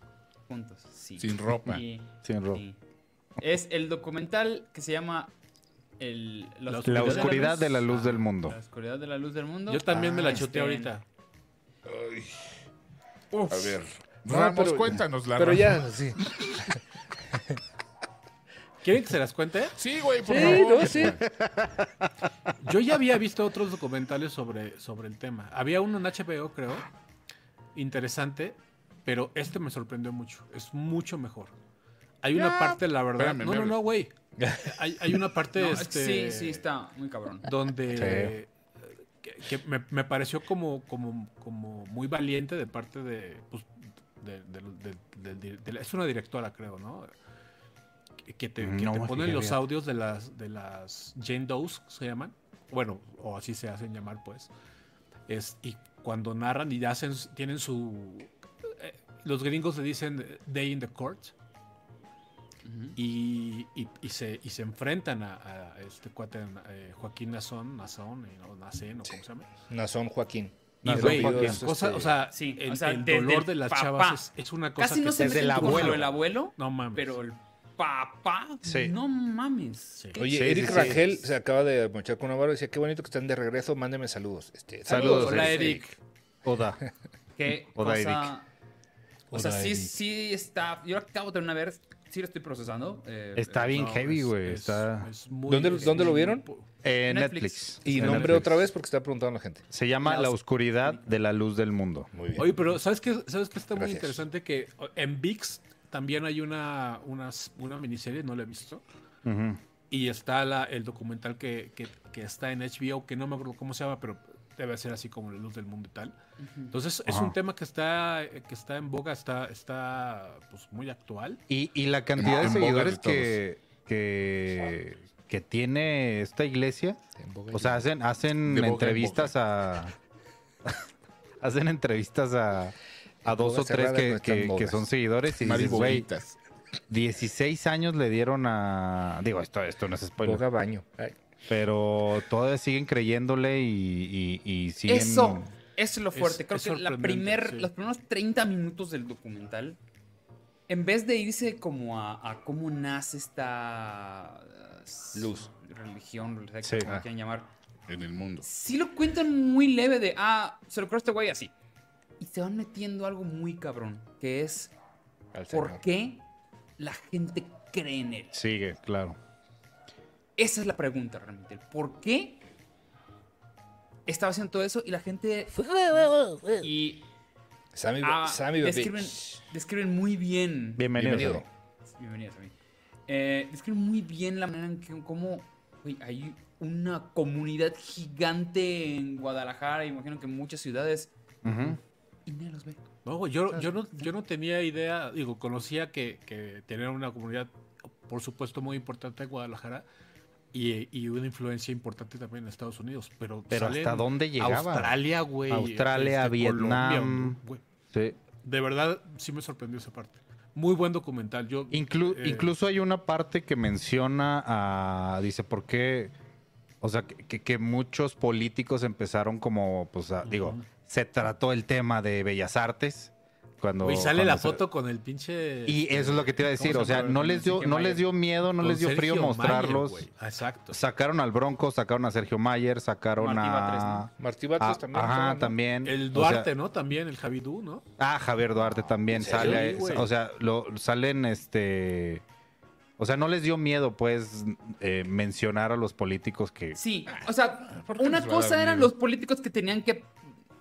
juntos, sí. Sin ropa. Y- Sin ropa. sí. Es el documental que se llama el, La La oscuridad de la luz Ah, del mundo. La oscuridad de la luz del mundo. Yo también me la Ah, choteé este, ahorita. A ver. No, Ramos, pero- cuéntanos la Pero ya, sí. ¿Quieren que se las cuente? Sí, güey, por Sí, favor. no, sí. Yo ya había visto otros documentales sobre, sobre el tema. Había uno en HBO, creo, interesante, pero este me sorprendió mucho. Es mucho mejor. Hay una Ya, parte, la verdad. espérame, no, no, no, güey. Hay, hay una parte no, este, Sí, sí, está muy cabrón. donde Sí. que, que me, me pareció como, como, como muy valiente de parte de, pues, de- de- de- de- de la- es una directora creo no que, te, que No te me ponen los bien. audios de las de las Jane Does se llaman bueno o así se hacen llamar pues es y cuando narran y hacen tienen su eh, los gringos le dicen day in the court y, y- y se, y se enfrentan a, a este cuate eh, Joaquín Nazón, Nazón, eh, o Nacén, o como se llama. Nazón Joaquín. Y, Joaquín. cosas, este, o sea, Sí, el, o sea, el desde dolor el de las papá. chavas es, es una cosa Casi que no se desde el abuelo. lo del abuelo, No mames. pero el papá, Sí. no mames. ¿Qué Oye, Sí, Eric sí, sí. Rangel se acaba de mochar con una barra y decía, qué bonito que están de regreso, mándeme saludos. Este, Saludos, Hola, Eric. Eric. Oda. Qué Oda cosa. O sea, Oda sí, Eric. sí está. Yo acabo de de ver. Sí lo estoy procesando. eh, Está eh, bien No, heavy, güey. es- Está es muy- ¿Dónde- es dónde lo muy- vieron? en Netflix. Netflix. Y nombre Netflix. otra vez porque está preguntando la gente. Se llama La La os- oscuridad de la luz del mundo. Muy bien. Oye, pero ¿sabes qué, ¿sabes qué está muy Gracias. interesante? Que en VIX también hay una, una, una miniserie, no la he visto. Y está la, el documental que, que- que está en HBO, que no me acuerdo cómo se llama, pero debe ser así como la luz del mundo y tal. Entonces es un tema que está, que está en boga, está, está pues, muy actual. Y, y la cantidad de seguidores que, que, que tiene esta iglesia. O sea, hacen, hacen en entrevistas a. hacen entrevistas a, a dos o tres que, que- que son seguidores. Y dices, güey, Mariboguitas. 16 años le dieron a. Digo, esto, esto no es spoiler. boga baño. Ay. Pero todavía siguen creyéndole y, y, y siguen. Eso, eso es lo fuerte. Es- Creo es que la primer, sí. los primeros 30 minutos del documental, en vez de irse como a, a cómo nace esta uh, Luz. religión, secta, Sí. como quieran llamar, En el mundo. sí lo cuentan muy leve de, ah, se lo creo a este güey así. Se van metiendo algo muy cabrón, que es, Al ¿por qué la gente cree en él? Sigue, claro. Esa es la pregunta realmente. ¿Por qué estaba haciendo todo eso y la gente... Y Sammy, ah, Sammy the describen, describen muy bien... Bienvenido. Bienvenido. Bienvenidos a mí. Eh, describen muy bien la manera en que cómo güey, hay una comunidad gigante en Guadalajara, imagino que en muchas ciudades, Ujú. Y nadie los ve. No, güey, yo, yo, no, yo no tenía idea, digo, conocía que, que tenían una comunidad, por supuesto, muy importante en Guadalajara y, y una influencia importante también en Estados Unidos, pero, Pero ¿hasta dónde llegaba? Australia, güey. este, Australia, Vietnam. güey. Sí. de verdad, sí me sorprendió esa parte. Muy buen documental. Yo, Inclu- eh, incluso hay una parte que menciona a. Dice, ¿por qué? O sea, que, que- que muchos políticos empezaron como, pues, a- digo, se trató el tema de Bellas Artes. Cuando, güey, sale cuando la se- foto con el pinche... Y eso es lo que te iba a ¿cómo decir. se O sea, no les dio, no Mayer. les dio miedo, no Con les dio Sergio frío mostrarlos. Exacto. sacaron al Bronco, sacaron a Sergio Mayer, sacaron Martí Batres, a. Martí Batres a- también. Ajá, ¿no? también. El O sea, Duarte, ¿no? También, el Javidú, ¿no? Ah, Javier Duarte también sale. O sea, lo, salen este. O sea, no les dio miedo, pues, eh, mencionar a los políticos que. Sí, o sea, ¿por qué una a cosa eran los políticos que tenían que.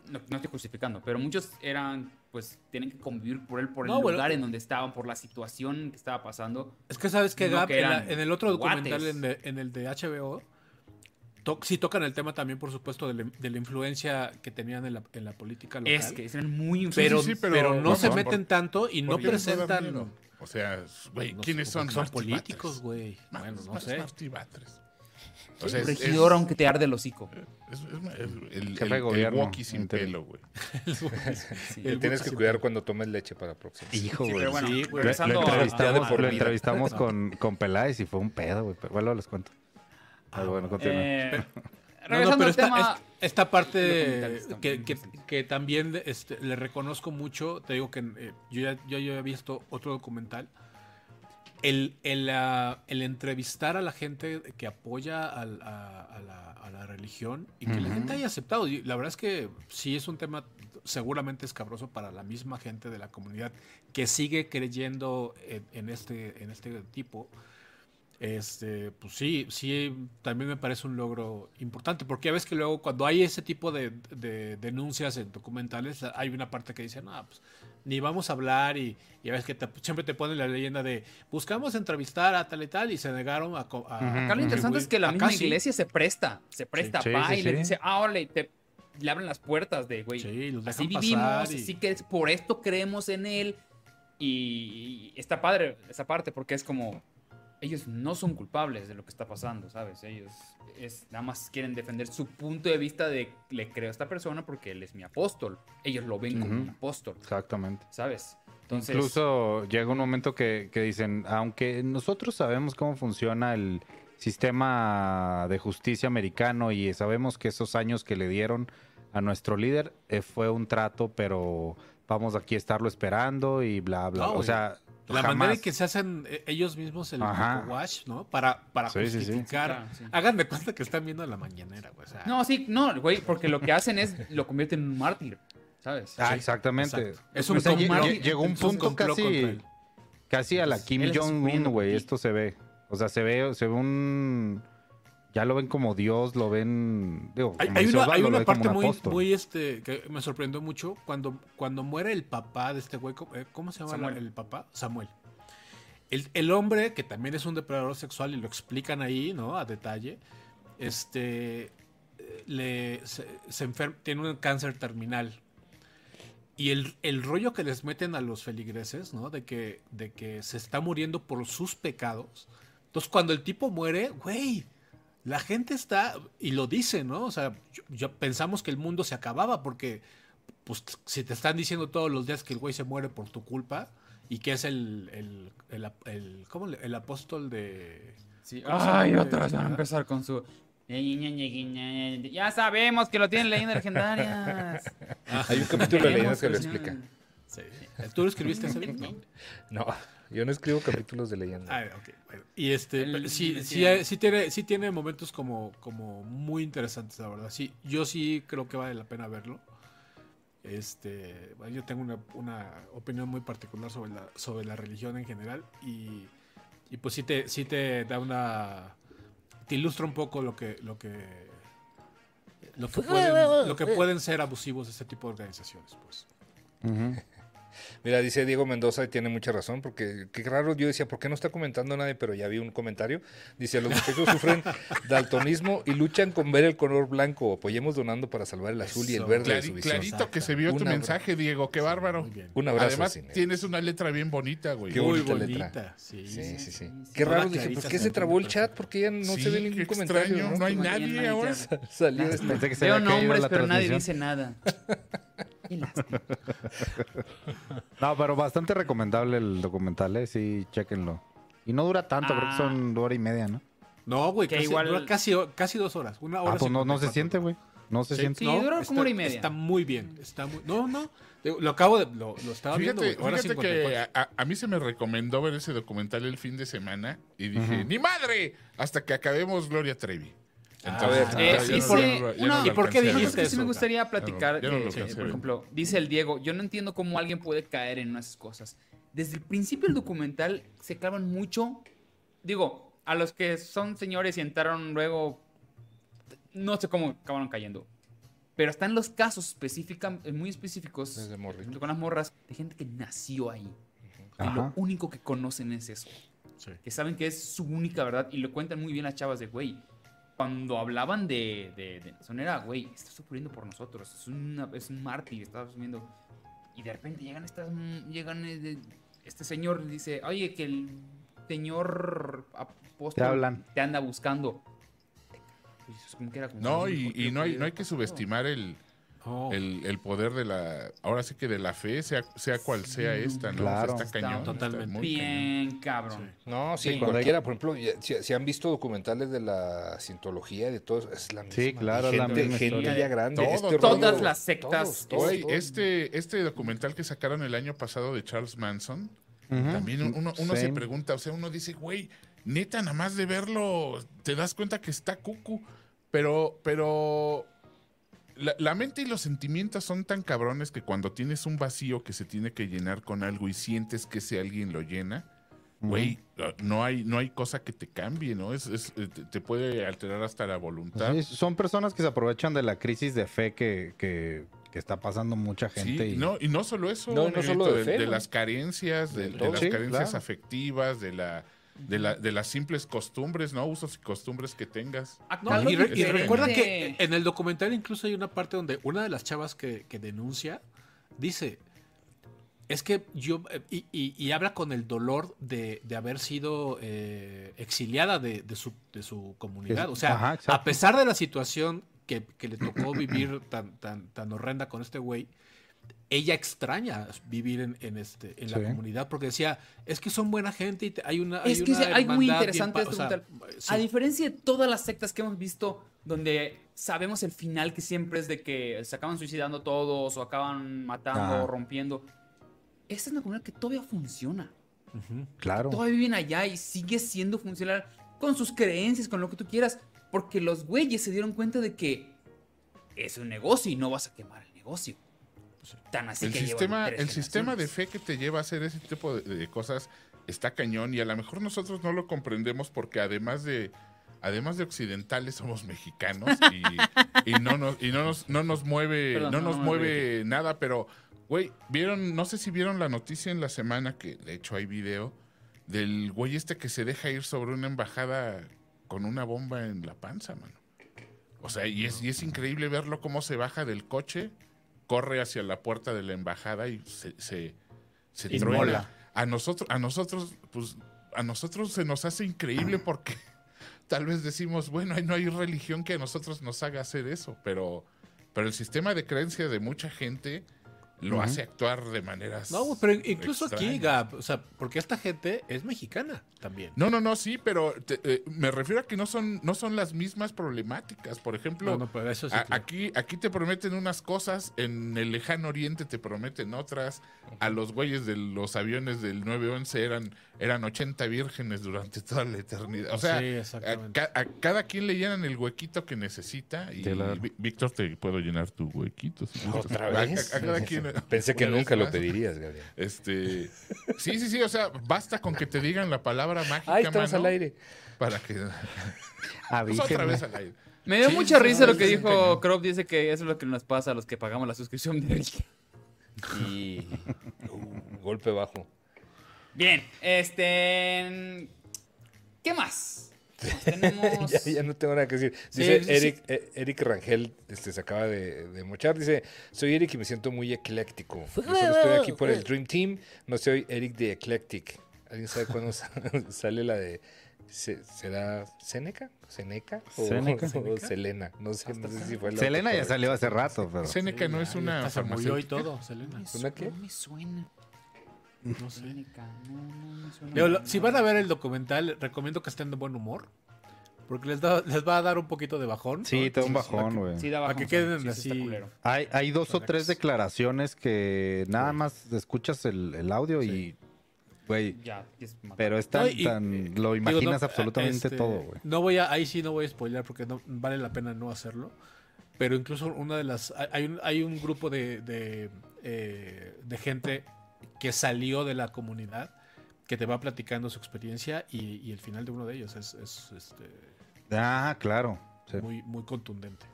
No, no estoy justificando, pero muchos eran, pues, tienen que convivir por él, por el No, bueno. lugar en donde estaban, por la situación que estaba pasando. Es que sabes que que en, la- eran en el otro documental, en, de- en el de HBO, to- sí tocan el tema también, por supuesto, de la, de la influencia que tenían en la, en la política local. Es que son muy pero, Sí, sí, pero, pero no se por- meten tanto y no ¿Por qué les va a dar presentan. O sea, güey, ¿quiénes son? Son políticos, güey. Bueno, no sé. O sea, regidor, es- aunque te arde el hocico. Es, es- el, el, Jefe el- de gobierno, sin pelo, güey. Tienes que cuidar cuando tomes leche para próxima. Hijo, güey. pero bueno, Sí. Lo, entrevistamos, con, con Peláez y fue un pedo, güey. Pero luego les cuento. Ah, bueno, continúa. Eh, No, no, regresando pero al esta, tema... es- esta parte que, también que- también este, le reconozco mucho, te digo que eh, yo, ya, yo ya he visto otro documental, el, el, ah, el entrevistar a la gente que apoya a, a la, a la religión y que la gente haya aceptado. Y la verdad es que sí es un tema seguramente escabroso para la misma gente de la comunidad que sigue creyendo en, en este, en este tipo. Este, pues sí, sí, también me parece un logro importante, porque ya ves que luego cuando hay ese tipo de, de denuncias en documentales, hay una parte que dice, no, pues ni vamos a hablar y, ya ves que te- siempre te ponen la leyenda de, buscamos entrevistar a tal y tal y se negaron a... a- Ujú. Acá lo interesante es que la misma sí. iglesia se presta, se presta, Sí, va sí, y le dice, ah, órale, te le abren las puertas de, güey, Sí, los así vivimos, y- así que es- por esto creemos en él y, y está padre esa parte porque es como, ellos no son culpables de lo que está pasando, ¿sabes? Ellos es, nada más quieren defender su punto de vista de, le creo a esta persona porque él es mi apóstol, ellos lo ven como un apóstol, Exactamente. ¿sabes? Entonces, Incluso llega un momento que, que dicen, aunque nosotros sabemos cómo funciona el sistema de justicia americano y sabemos que esos años que le dieron a nuestro líder eh, fue un trato, pero vamos aquí a estarlo esperando y bla, bla. O sea, La jamás- manera en que se hacen eh, ellos mismos el Ajá. wash, ¿no? Para, para Sí, sí, sí. justificar. Sí, claro, sí. Hagan de cuenta que están viendo la mañanera, güey. o sea, no, sí, no, güey, porque lo que hacen es lo convierten en un mártir, ¿sabes? Ah, exactamente. exacto. Es un O sea, lle- llegó un punto casi, casi a la Kim Jong-un, güey. Esto se ve. O sea, se ve, se ve un... Ya lo ven como Dios, lo ven... Digo, Hay, hay una, Osvaldo, hay una parte un muy, apóstol. muy este que me sorprendió mucho cuando, cuando muere el papá de este güey. ¿Cómo, eh, se llama el papá? Samuel. El, el hombre, que también es un depredador sexual y lo explican ahí, ¿no? A detalle. Este. Le, se, se enfer- tiene un cáncer terminal. Y el, el rollo que les meten a los feligreses, ¿no? De que, de que se está muriendo por sus pecados. Entonces, cuando el tipo muere, güey, la gente está, y lo dice, ¿no? O sea, yo, yo- pensamos que el mundo se acababa porque, pues, si te están diciendo todos los días que el güey se muere por tu culpa y que es el, el, el, ap- el- ¿cómo le- el apóstol de... Sí. Ay, otra vez van a Ajá. empezar con su... Ya sabemos que lo tienen leyendas legendarias. Hay un capítulo de leyendas que lo explica. Sí. ¿Tú lo escribiste ese? No. Yo no escribo capítulos de leyendas. Ah, bueno. Y este, El- pero sí, el- sí, sí tiene, sí tiene momentos como, como muy interesantes, la verdad. Sí, yo sí creo que vale la pena verlo. Este, bueno, yo tengo una, una opinión muy particular sobre la, sobre la religión en general y, y pues sí te, sí te da una, te ilustra un poco lo que, lo que, lo que pueden, lo que pueden ser abusivos este tipo de organizaciones, pues. Mira, dice Diego Mendoza y tiene mucha razón, porque qué raro, yo decía, ¿por qué no está comentando nadie? Pero ya vi un comentario. Dice, los muchachos sufren daltonismo y luchan con ver el color blanco. Apoyemos donando para salvar el azul y el verde de su visión. clarito que se vio tu mensaje, Diego, qué bárbaro. Un abrazo, Además, Cine. tienes una letra bien bonita, güey. Qué Muy bonita bonita, letra. sí. Sí, sí, sí. sí. Qué raro, dije, ¿por qué se trabó el chat? Porque ya no Sí, se ve ningún extraño, comentario. no hay nadie ahora. Salió este. Veo nombres, pero nadie dice nada. Qué lástima. No, pero bastante recomendable el documental, ¿eh? Sí, chéquenlo. Y no dura tanto, creo que Ah. son hora y media, ¿no? No, güey, Que casi, igual- dura casi, casi dos horas. Una hora Ah, pues no, no se 54. siente, güey. No se Sí, siente. Sí, no, dura como hora y media. Está muy bien. Está muy, no, no. Lo acabo de. Lo, lo estaba viendo, Fíjate. Hora fíjate que 54. a, a- a mí se me recomendó ver ese documental el fin de semana y dije, Ujú. ¡ni madre! Hasta que acabemos Gloria Trevi. Ah, Eh, no no una- ¿Y por qué dijiste que sí me eso, gustaría platicar, que, alcancé por ejemplo, dice el Diego, yo no entiendo cómo alguien puede caer en esas cosas. Desde el principio del documental se clavan mucho, digo, a los que son señores y entraron luego, no sé cómo acabaron cayendo, pero están los casos específicos, muy específicos, Desde con las morras, de gente que nació ahí. Y Ajá. lo único que conocen es eso Sí. que saben que es su única verdad y lo cuentan muy bien las chavas de, güey, cuando hablaban de, de, de Nelson era, güey, está sufriendo por nosotros, es, una- es un mártir, está sufriendo. Y de repente llegan estas, llegan eh, de- este señor dice, oye, que el señor apóstol Te hablan. te anda buscando. Pues, es como que era como No, y, y no, hay, no hay que subestimar el, Oh. el, el poder de la. Ahora sí que de la fe, sea, sea cual sea esta, ¿no? Claro. O sea, está Está cañón. totalmente. está. Bien, cabrón. No, sí, Sí, cuando cualquiera, por ejemplo, ya- si, si han visto documentales de la cientología y de todo, es la misma. Sí, claro, es la gente, misma gente ya grande. Todo, este todas rollo- las sectas, todos, todos, Güey, todos. este, este documental que sacaron el año pasado de Charles Manson, también uno, uno se pregunta, o sea, uno dice, güey, neta, nada más de verlo, te das cuenta que está cucu, pero, pero la, la mente y los sentimientos son tan cabrones que cuando tienes un vacío que se tiene que llenar con algo y sientes que ese alguien lo llena, güey, no hay, no hay cosa que te cambie, ¿no? Es, es- eh, te- puede alterar hasta la voluntad. Sí, son personas que se aprovechan de la crisis de fe que, que, que está pasando mucha gente. Sí, y... no, y no solo eso, No, solo de fe, de ¿no? las carencias, de, De de todo. las Sí, carencias claro. afectivas, de la, de la, de las simples costumbres, ¿no? Usos y costumbres que tengas. No, lo y, re- y diferente- recuerda que en el documental incluso hay una parte donde una de las chavas que, que denuncia dice, es que yo, eh, y, y- y habla con el dolor de, de haber sido eh, exiliada de, de su, de su comunidad. O sea, Ajá, a pesar de la situación que, que le tocó vivir tan, tan, tan horrenda con este güey, ella extraña vivir en, en este, en la Sí. comunidad porque decía, es que son buena gente y te- hay una... Es hay que una hay muy bien interesante este o sea, sí. A diferencia de todas las sectas que hemos visto, donde sabemos el final que siempre es de que se acaban suicidando todos o acaban matando Ajá. o rompiendo. Esta es una comunidad que todavía funciona. Claro. Todavía viven allá y sigue siendo funcional con sus creencias, con lo que tú quieras. Porque los güeyes se dieron cuenta de que es un negocio y no vas a quemar el negocio. Tan así el que sistema, el sistema de fe que te lleva a hacer ese tipo de, de cosas está cañón y a lo mejor nosotros no lo comprendemos porque además de además de occidentales somos mexicanos y, y no nos y no nos no nos mueve Perdón, no no, nos no me mueve nada pero güey vieron no sé si vieron la noticia en la semana que de hecho hay video del güey este que se deja ir sobre una embajada con una bomba en la panza mano. O sea y es y es increíble verlo cómo se baja del coche corre hacia la puerta de la embajada y se, se, se truena. A nosotros, a nosotros, pues, a nosotros se nos hace increíble porque tal vez decimos, bueno, no hay religión que a nosotros nos haga hacer eso, pero, pero el sistema de creencia de mucha gente lo hace actuar de maneras. No, pero incluso aquí. Gab, o sea, porque esta gente es mexicana también. No, no, no, sí, pero te- eh, me refiero a que no son, no son las mismas problemáticas. Por ejemplo, No, no, pero eso sí, A- claro. aquí, aquí te prometen unas cosas, en el lejano oriente te prometen otras. A los güeyes de los aviones del 911 eran, eran 80 vírgenes durante toda la eternidad. O sea, Sí, a, cada quien le llenan el huequito que necesita. Y Claro. Víctor, te puedo llenar tu huequito. si. ¿Otra A- a- vez? a cada quien- Pensé que nunca lo pedirías, Gabriel. Este, sí, sí, sí, o sea, basta con que te digan la palabra mágica, Ahí estamos mano, al aire. Para que... Pues otra vez al aire. Me dio Sí, mucha risa lo que dijo cañón. Crop. Dice que eso es lo que nos pasa a los que pagamos la suscripción de Rick. Y uh, golpe bajo. Bien, este. ¿Qué más? Tenemos. ya, ya no tengo nada que decir. Dice sí, Eric, eh, Eric Rangel, este, se acaba de, de mochar. Dice, soy Eric y me siento muy ecléctico. Yo solo estoy aquí por el Dream Team. No soy Eric de Eclectic. ¿Alguien sabe cuándo sa- sale la de... se- ¿Será Seneca? ¿Seneca? ¿O, Seneca. o Selena? No sé, no sé si fue la Selena ya salió hace rato, pero. Seneca no es una se murió y todo, Selena. ¿Una qué? No me suena. No sé. Lo- si van a ver el documental, recomiendo que estén de buen humor. Porque les, da- les va a dar un poquito de bajón. Sí, te da un para bajón, güey. Sí, da Para bajón, que queden sí, así. Hay, hay dos o tres declaraciones que nada más escuchas el, el audio y, güey, Ya, es matar. pero es tan, No, y- tan- lo Digo, imaginas no, absolutamente este, todo, güey. No voy a, ahí sí no voy a spoiler porque no vale la pena no hacerlo. Pero incluso una de las. hay- Hay un, hay un grupo de, de, eh, de gente que salió de la comunidad que te va platicando su experiencia y, y el final de uno de ellos es, es, este, Ah, claro. sí. muy, muy contundente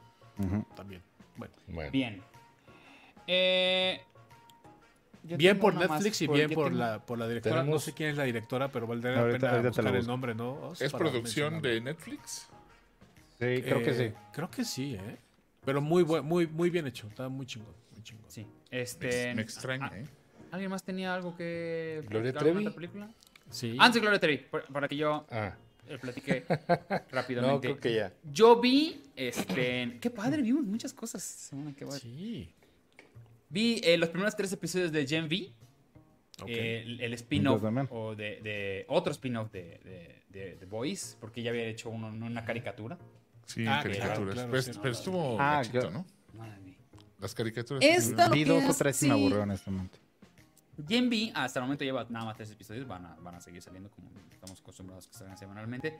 también. Bueno, Bueno, Bien. Eh, yo bien por Netflix y por- bien por tengo- la, por la directora. No sé quién es la directora, pero valdría la Ahorita- pena ahorita buscar el nombre, ¿no? ¿Es producción de Netflix? Sí, creo que Eh, sí. Creo que sí, ¿eh? Pero muy, buen- muy, muy bien hecho. Está muy chingón. Muy chingón. Sí. Me, Este. me extraña, ah, ¿eh? ¿Alguien más tenía algo que. Gloria Trevi. otra película? Sí. Antes de Gloria Trevi, para, que yo Ah, eh, platique no, rápidamente. creo que ya. Yo vi, este, qué padre, vimos muchas cosas. qué padre. Sí. Vi eh, los primeros tres episodios de Gen V, Ok. eh, el, el spin-off o de, de- otro spin-off de, de, de The Boys, porque ya había hecho uno, una caricatura. Sí, Ah, caricaturas. claro, pero, sí. pero estuvo Ah, gachito, yo- ¿no? No la vi. Las caricaturas. Esta- Vi dos o es- tres y me aburrió honestamente. Gen V hasta el momento lleva nada más tres episodios, van a, van a seguir saliendo como estamos acostumbrados que salgan semanalmente.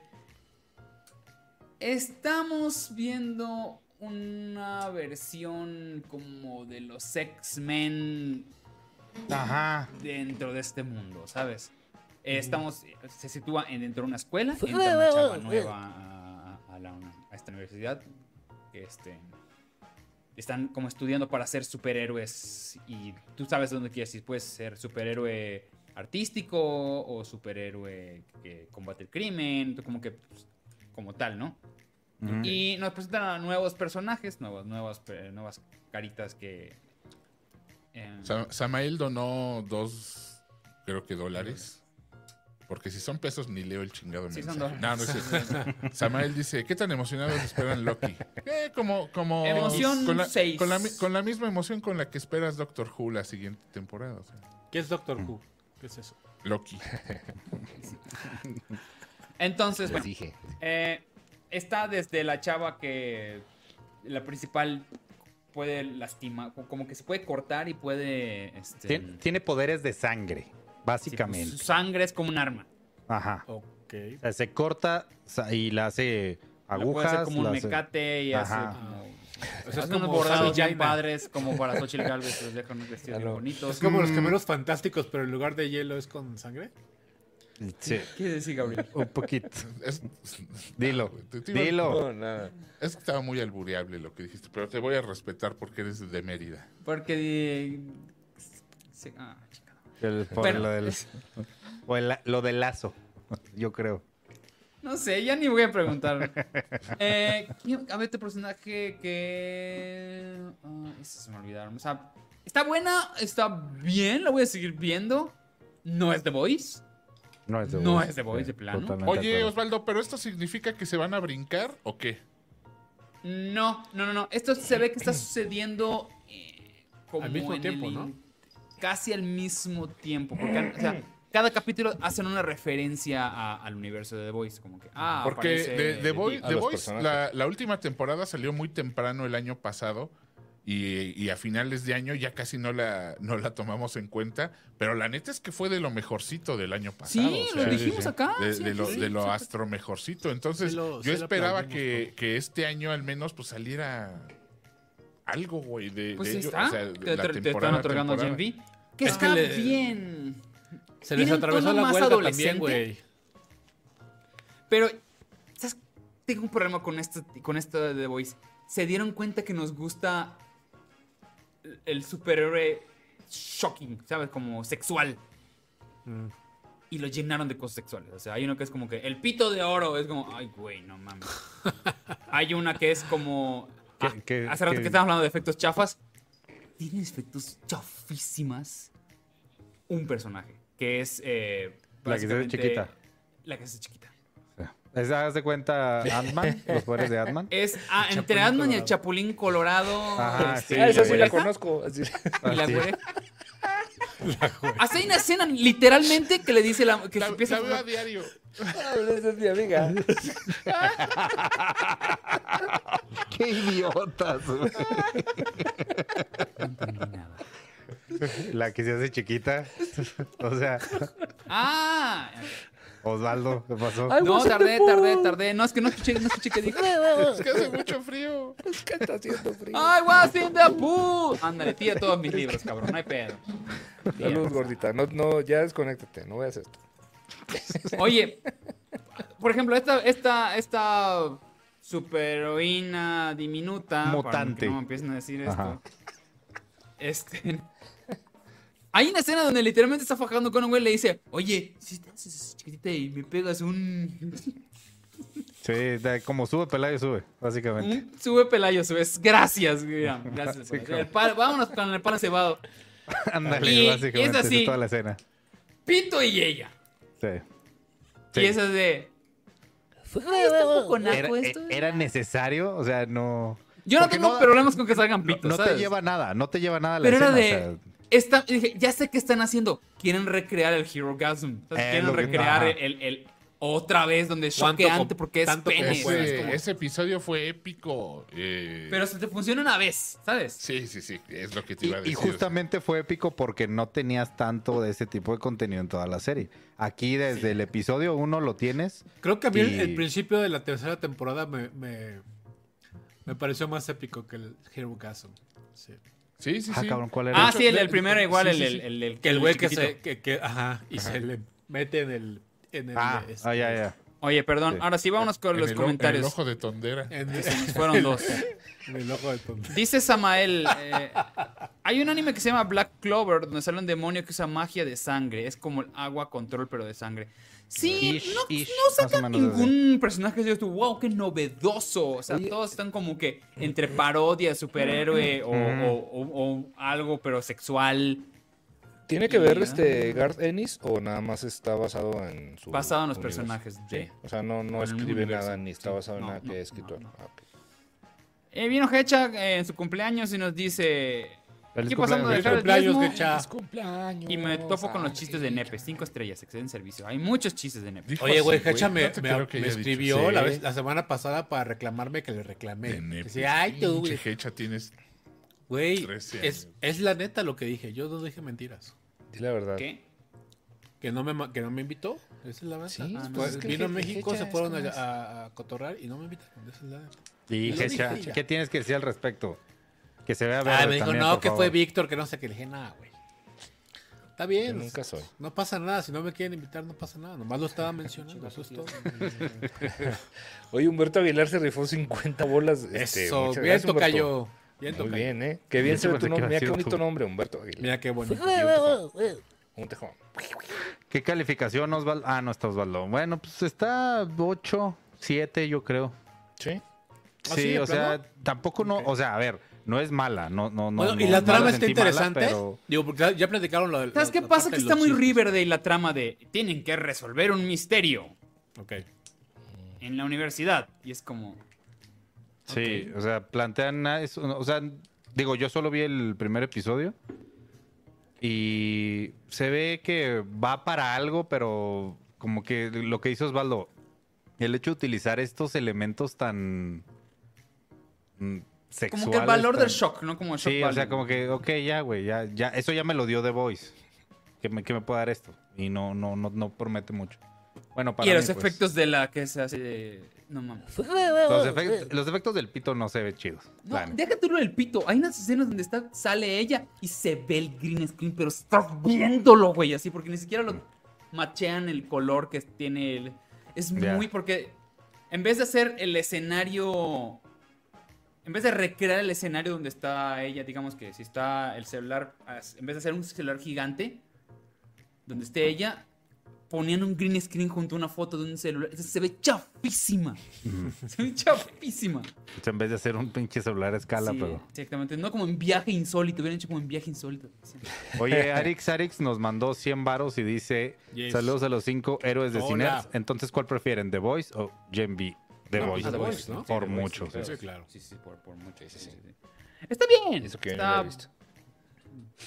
Estamos viendo una versión como de los X-Men Ajá. dentro de este mundo, ¿sabes? Estamos, se sitúa en, dentro de una escuela, entra una chava nueva a, a la- a esta universidad, este, están como estudiando para ser superhéroes y tú sabes dónde quieres ir, puedes ser superhéroe artístico o superhéroe que combate el crimen, como que, pues, como tal, ¿no? Y nos presentan a nuevos personajes, nuevas, nuevas, eh, nuevas caritas que... eh, Sa- Samael donó dos, creo que dólares. Porque si son pesos, ni leo el chingado Sí, mensaje. No, no es cierto. Samael dice, ¿qué tan emocionados esperan Loki? Eh, como, como... Emoción con la, seis. Con la, mi- con la misma emoción con la que esperas Doctor Who la siguiente temporada. o sea, ¿Qué es Doctor Who? ¿Qué es eso? Loki. Entonces, bueno, dije. eh, está desde la chava que la principal puede lastimar, como que se puede cortar y puede... Este, Tien- Tiene poderes de sangre, sí, pues, básicamente. su sangre es como un arma. Ajá. Ok. O sea, se corta y la hace La puede agujas. hacer como un hace- mecate y Ajá. hace como... O sea, es unos como bordados Jaina. padres como para Xochitl Galvez los dejan vestidos Ah, bien no. bonitos. Es como los Mm. gemelos fantásticos, pero en lugar de hielo es con sangre. Sí, ¿Qué decir, Gabriel? un poquito. Es- Dilo, te- te iba- dilo. No, nada. Es que estaba muy albureable lo que dijiste, pero te voy a respetar porque eres de Mérida. Porque... sí, ah, chica. El- por lo, del, o el- lo del lazo, yo creo. No sé, ya ni voy a preguntar. Eh, ¿quién- a ver, este personaje que. estos se me olvidaron. O sea, está buena, está bien, la voy a seguir viendo. No es The Voice. No es de No Voice, es The Voice, de plano. Oye. Osvaldo, ¿pero esto significa que se van a brincar o qué? No, no, no, no. Esto se ve que está sucediendo eh, como Al mismo en tiempo, el- ¿no? Casi al mismo tiempo. Porque, o sea, cada capítulo hacen una referencia a- al universo de The Voice. Como que, ah, Porque The, The Boy- personajes. la, la última temporada salió muy temprano el año pasado y, y a finales de año ya casi no la, no la tomamos en cuenta, pero la neta es que fue de lo mejorcito del año pasado. Sí, o lo dijimos acá. De, sí, de lo, sí, de lo sí. astro mejorcito. Entonces, lo- yo esperaba que, que este año al menos pues saliera algo, güey, de, Pues de ahí ello. está. O sea, te, la te- te están temporada, otorgando. Gen V. Que Es que está le- bien. Se les atravesó la adolescente. también, güey. Pero, ¿sabes? Tengo un problema con esto, con esto de The Voice. Se dieron cuenta que nos gusta el- el superhéroe shocking, ¿sabes? Como sexual. Mm. Y lo llenaron de cosas sexuales. O sea, hay uno que es como que el pito de oro es como, ay, güey, no mames. hay una que es como. Ah, que- hace rato que- que estábamos hablando de efectos chafas. Tiene efectos chafísimas. Un personaje. Que es. eh, La que se básicamente- chiquita. La que se ve chiquita. ¿Es, ¿Haz de cuenta Ant-Man? ¿Los poderes de Ant-Man? Es ah, entre Ant-Man y el. Chapulín Colorado. Ajá, este, sí, ah, esa sí la conozco. así. Y la sí. güereja. Hace una escena literalmente que le dice la, que La, se empieza la veo a a diario. Ah, esa es mi amiga. ¡Qué idiotas! güey! No entendí nada. La que se hace chiquita. O sea, Ah, Osvaldo, ¿qué pasó? No, tardé, tardé, tardé. No, es que no escuché, no escuché qué dijo. Es que hace mucho frío. Es que está haciendo frío. Ay, was in the pool. Ándale, tira todos mis libros, cabrón, no hay pedo. Salud, gordita. No, no, ya desconéctate. No veas esto. Oye, por ejemplo, esta, esta, esta superheroína diminuta. para Mutante. que no me empiecen a decir esto. Este. Hay una escena donde literalmente está fajando con un güey y le dice: Oye, si te haces chiquitita y me pegas un. Sí, de- como sube Pelayo, sube, básicamente. Un sube Pelayo, subes. Gracias, Irán. Gracias. Vámonos con el pan cebado. Ándale, Y básicamente. es esa así. toda la escena. Pito y ella. Sí. Y Sí. eso es de. Un poco naco Era, esto. e- era necesario, o sea, no. Yo no porque tengo no- problemas con que salgan No, pitos, no te ¿sabes? lleva nada, no te lleva nada a la Pero era escena, de. o sea, esta, dije, ya sé qué están haciendo. Quieren recrear el Hero Gasm. Eh, Quieren que- recrear el, el- otra vez donde es ¿Cuánto choqueante porque es pene. Ese, Como- ese episodio fue épico. eh, Pero se te funciona una vez, ¿sabes? Sí, sí, sí, es lo que te Y, iba a y decir. o sea. justamente fue épico porque no tenías tanto de ese tipo de contenido en toda la serie. Aquí desde el episodio 1 lo tienes. Creo que a mí el, Y- el principio de la tercera temporada me, me, me pareció más épico que el Hero Gasm. Sí. Sí, sí, Ah, sí. cabrón, ¿cuál era? Ah, sí, el, el primero igual, Sí, el, sí, el, el, el- Que el güey que se. Que, que- ajá, y se le mete en el. En el Ah, este, ah, ya, ya. Oye, perdón, Sí. ahora sí vámonos con En los el o- en comentarios. el ojo de tondera. En, fueron dos. en el ojo de tonto. Dice Samael, eh, hay un anime que se llama Black Clover donde sale un demonio que usa magia de sangre. Es como el agua control, pero de sangre. Sí, Ish, no, ish, sacan ningún personaje digas tú, wow, qué novedoso. O sea, todos están como que entre parodia, superhéroe o, o- o- o algo, pero sexual, ¿Tiene que ver este Garth Ennis o nada más está basado en su basado en los universo? personajes de... Sí, o sea, no, no escribe nada ni está basado en No, nada no, que es escritor. no, no. Ah, ok. Eh, vino Hecha eh, en su cumpleaños y nos dice... Feliz ¿Qué pasando de cumpleaños, dejar el Cumpleaños, diezmo? Gecha. cumpleaños. Y me topo con los chistes de Nepe. Cinco estrellas, excelente servicio. Hay muchos chistes de Nepe. Dijo Oye, güey, así, Hecha me, dicho escribió la, vez- la semana pasada para reclamarme que le reclamé. De nepe. Decía, ay, tú, güey. Hecha tienes. Güey, 13 es, es la neta lo que dije. Yo no dije mentiras. Di la verdad. ¿Qué? Que no me, que no me invitó. Esa es la verdad. Sí, Ah, pues pues es que vino a México, se fueron a, a- a cotorrar y no me invitaron. Esa es la neta. Y Lo Hecha. ¿qué tienes que decir al respecto? Que se vea ver. Ah, me dijo, también, no, que favor. fue Víctor, que no sé qué. Le dije, nada, güey. Está Yo bien. nunca soy. No pasa nada. Si no me quieren invitar, no pasa nada. Nomás lo estaba mencionando. Eso es todo. Oye, Humberto Aguilar se rifó 50 bolas. este, Eso, bien tocayo. Bien Muy tocayo. bien, ¿eh? Qué bien se ve tu nombre. Mira qué bonito tú. nombre, Humberto Aguilar. Mira qué bonito. Un tejón. ¿Qué calificación, Osvaldo? Ah, no está Osvaldo. Bueno, pues está 8, 7, yo creo. Sí. ¿Ah, Sí, de o sea, tampoco no, o sea, a ver, no es mala, no, no, no. Bueno, y no- la no trama está mala, interesante. pero- Digo, porque ya- platicaron lo del. ¿Sabes la- qué la pasa? Que está muy. Riverdale la trama de tienen que resolver un misterio Ok. en la universidad. Y es como... Sí, o sea, plantean a eso, o sea, digo, yo solo vi el primer episodio y se ve que va para algo, pero como que lo que hizo Osvaldo, el hecho de utilizar estos elementos tan sexuales. Como que el valor tan- del shock, ¿no? Como el shock Sí, o sea, como que, ok, ya, güey, ya, ya, eso ya me lo dio The Voice. Que me, que me puede dar esto. Y no, no, no, no promete mucho. Bueno, para Y mí, los pues, efectos de la que se hace... No mames. Los, efect- los efectos del pito no se ven chidos. No, déjate lo del pito. Hay unas escenas donde está, sale ella y se ve el green screen, pero estás viéndolo, güey, así, porque ni siquiera lo machean el color que tiene el. Es muy porque en vez de hacer el escenario. En vez de recrear el escenario donde está ella, digamos que si está el celular, en vez de hacer un celular gigante, donde esté ella, ponían un green screen junto a una foto de un celular. Entonces se ve chafísima. Se ve chafísima. O sea, en vez de hacer un pinche celular a escala, Sí, pero. Exactamente. No como en viaje insólito. Hubieran hecho como en viaje insólito. Sí. Oye, Arix Arix nos mandó 100 varos y dice: Yes. Saludos a los cinco héroes de Hola. Cinex. Entonces, ¿cuál prefieren? ¿The Voice o Gen B? The No, Voice. pues ¿no? Por Sí, Voice, mucho. sí, claro. Sí. Sí, por, por mucho. sí, sí, sí. Está bien. Eso que yo no Está lo he visto.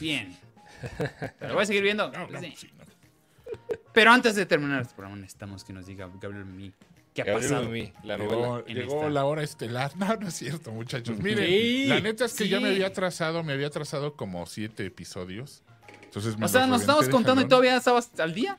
bien. Pero voy a seguir viendo. No, no, no. Pero antes de terminar este programa, necesitamos que nos diga Gabriel Mí qué ha Gabriel pasado. Mimi, la Llegó, la hora estelar. No, no es cierto, muchachos. Miren, Sí, la neta es que ya me había trazado, me había trazado como siete episodios. Entonces O sea, nos estamos contando y todavía estabas al día.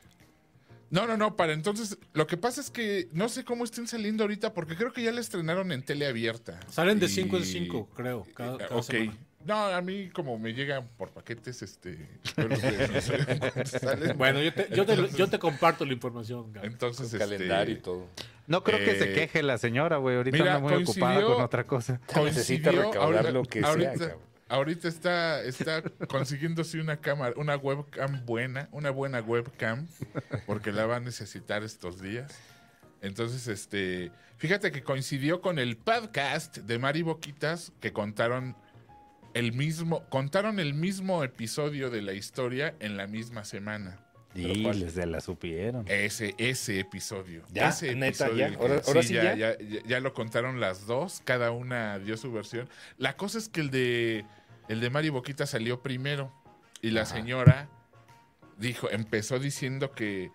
No, no, no, para entonces, lo que pasa es que no sé cómo estén saliendo ahorita, porque creo que ya la estrenaron en tele abierta. Salen de Y- 5 en 5, creo. Cada, cada ok. semana. No, a mí como me llegan por paquetes, este... salen. Bueno, yo te, yo, te, yo te comparto la información. Gaby. entonces, este, calendario y todo. No creo que se Eh, queje la señora, güey. Ahorita mira, anda muy ocupada con otra cosa. Necesita recaudar ahorita- lo que sea, cabrón. Ahorita está, está consiguiéndose una cámara, una webcam buena, una buena webcam, porque la va a necesitar estos días. Entonces, este, fíjate que coincidió con el podcast de Mari Boquitas que contaron el mismo, contaron el mismo episodio de la historia en la misma semana. Y cuál? les de la supieron. Ese, ese episodio. ¿Ya? Ese ¿Neta, episodio ya? el que- ¿Ahora- ahora sí ya? ya, ya- ya lo contaron las dos, cada una dio su versión. La cosa es que el de el de Mari Boquita salió primero y la señora dijo, empezó diciendo que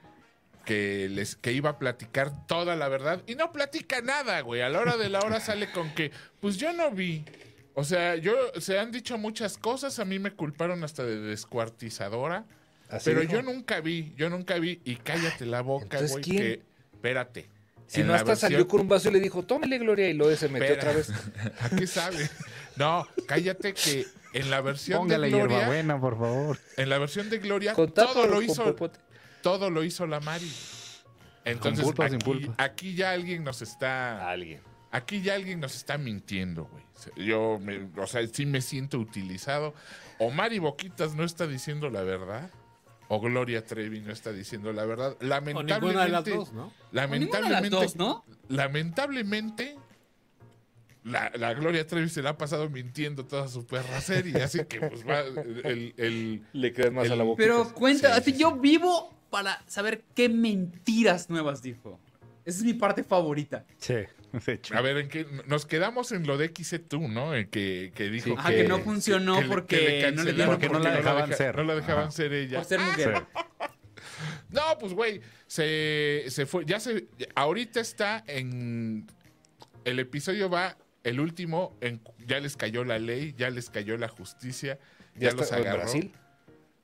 que les que iba a platicar toda la verdad y no platica nada, güey. A la hora de la hora sale con que pues yo no vi. O sea, yo se han dicho muchas cosas, a mí me culparon hasta de descuartizadora. Así Pero dijo. yo nunca vi, yo nunca vi. Y cállate la boca, güey. Que, espérate. Si En no, hasta salió con un vaso y le dijo, tómele, Gloria, y luego se metió Espera. otra vez. ¿A qué sabe? No, cállate que en la versión Póngale de Gloria, hierbabuena, por favor. en la versión de Gloria, todo lo hizo, popote. todo lo hizo la Mari. Entonces, pulpa aquí, pulpa? aquí ya alguien nos está, Alguien. aquí ya alguien nos está mintiendo, güey. Yo, me- o sea, sí me siento utilizado. O Mari Boquitas no está diciendo la verdad, o Gloria Trevi no está diciendo la verdad. Lamentablemente, ninguna de las dos, ¿no? O ninguna de las lamentablemente, dos, ¿no? lamentablemente, la, la Gloria Trevi se la ha pasado mintiendo toda su perra serie. Así que, pues, va, el, el- Le crees más El- a la boca. Pero cuenta, Sí, así sí, yo vivo para saber qué mentiras nuevas dijo. Esa es mi parte favorita. Sí. A ver, ¿en qué? Nos quedamos en lo de XC2, ¿no? En que, que dijo Ah, que no funcionó que porque que le no le cancelaron dieron Porque no la dejaban deja- ser. No la dejaban Ajá. ser ella. Por ser Ah, mujer. No, pues, güey, se, se fue. Ya se. Ahorita está en. El episodio va. El último, en- ya les cayó la ley, ya les cayó la justicia, ya, ya los está en agarró. Brasil.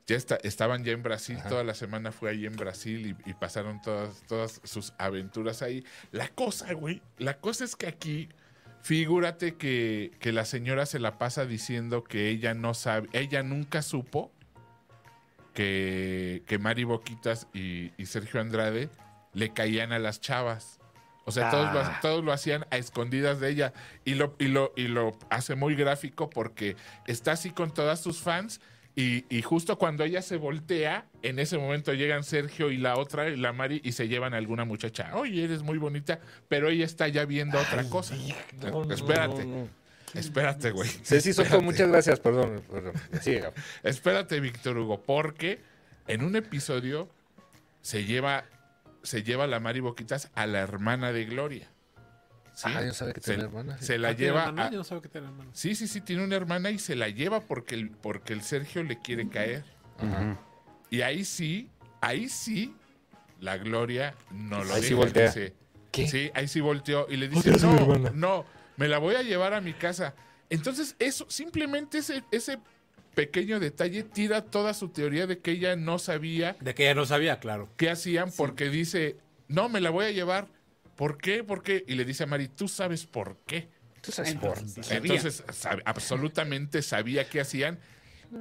Ya está, estaban ya en Brasil, Ajá. toda la semana fue ahí en Brasil y, y pasaron todas, todas sus aventuras ahí. La cosa, güey, la cosa es que aquí, figúrate que, que la señora se la pasa diciendo que ella no sabe, ella nunca supo que, que Mari Boquitas y, y Sergio Andrade le caían a las chavas. O sea, todos, lo, Ah. todos lo hacían a escondidas de ella. Y lo, y, lo, y lo hace muy gráfico porque está así con todas sus fans. Y, y justo cuando ella se voltea, en ese momento llegan Sergio y la otra, y la Mari, y se llevan a alguna muchacha. Oye, eres muy bonita, pero ella está ya viendo otra cosa. espérate, espérate, güey. Ceci Soto, muchas gracias, perdón. perdón. Gabo. Espérate, Víctor Hugo, porque en un episodio se lleva, se lleva la Mari Boquitas a la hermana de Gloria. ¿Sí? Ah, yo sabía que tenía hermana, sí. se la Ah, ¿tiene lleva hermana? a- Yo no sabía que tenía hermana. Sí, sí, sí, tiene una hermana y se la lleva porque el, porque el Sergio le quiere caer. Y ahí sí, ahí sí, la Gloria no lo Ahí sí voltea. dice, ¿Qué? Sí, ahí sí volteó y le dice, a mi no, hermana". no, me la voy a llevar a mi casa. Entonces, eso, simplemente ese, ese pequeño detalle tira toda su teoría de que ella no sabía De que ella no sabía, claro. qué hacían porque dice, no, me la voy a llevar. ¿Por qué? ¿Por qué? Y le dice a Mari, tú sabes por qué. Tú sabes por Entonces, sabía. Entonces, absolutamente sabía qué hacían.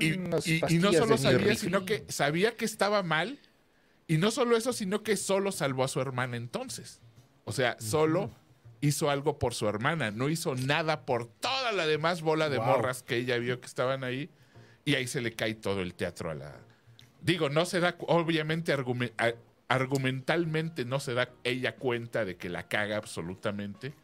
Y, y no solo sabía, sino que sabía que estaba mal. Y no solo eso, sino que solo salvó a su hermana entonces. O sea, solo hizo algo por su hermana. No hizo nada por toda la demás bola de Wow. morras que ella vio que estaban ahí. Y ahí se le cae todo el teatro a la... Digo, no se da, obviamente, argumentalmente no se da ella cuenta de que la caga absolutamente.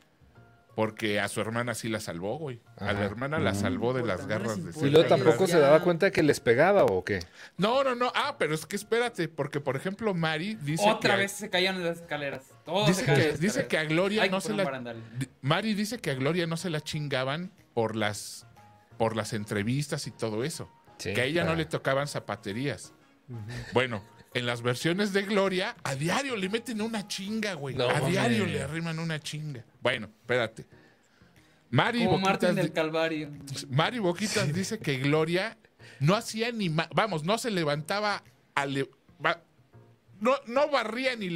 Porque a su hermana sí la salvó, güey. A la hermana la salvó de las garras de. Y luego tampoco se daba cuenta que les pegaba o qué. No, no, no. Ah, pero es que espérate, porque por ejemplo, Mari dice Otra que. vez se caían las escaleras. Todos Dice se que, las dice que a. Gloria no se la. Mari dice que a Gloria no se la chingaban por las por las entrevistas y todo eso. Sí, que a ella no le tocaban zapaterías. Bueno, en las versiones de Gloria, a diario le meten una chinga, güey. No, a diario le arriman una chinga. Bueno, espérate. Mari Como Boquitas Martín del Calvario. Mari Boquitas dice que Gloria no hacía ni vamos, no se levantaba a le- no, no barría ni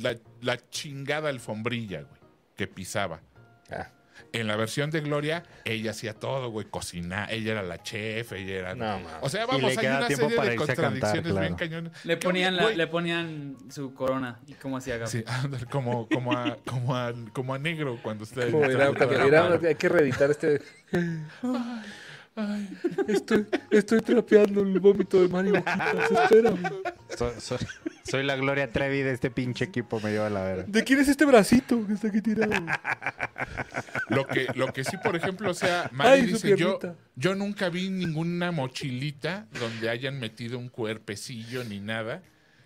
la, la chingada alfombrilla, güey, que pisaba. En la versión de Gloria, ella hacía todo, güey, cocinar, ella era la chef, ella era... No, o sea, Y vamos, le hay queda una tiempo serie para de cantar, contradicciones bien claro. cañones. Le ¿Qué ponían, la, le ponían su corona. ¿Y cómo hacía Gabo? Sí, como, como, a, como, a, como a negro cuando está... Como era- cuando era- hay que reeditar este. Estoy, estoy trapeando el vómito de Mario Boquitas, espérame. So- so- Soy la Gloria Trevi de este pinche equipo, me lleva a la vera. ¿De quién es este bracito que está aquí tirado? Lo que, lo que sí, por ejemplo, o sea, Mari Ay, su dice, yo, yo nunca vi ninguna mochilita donde hayan metido un cuerpecillo ni nada.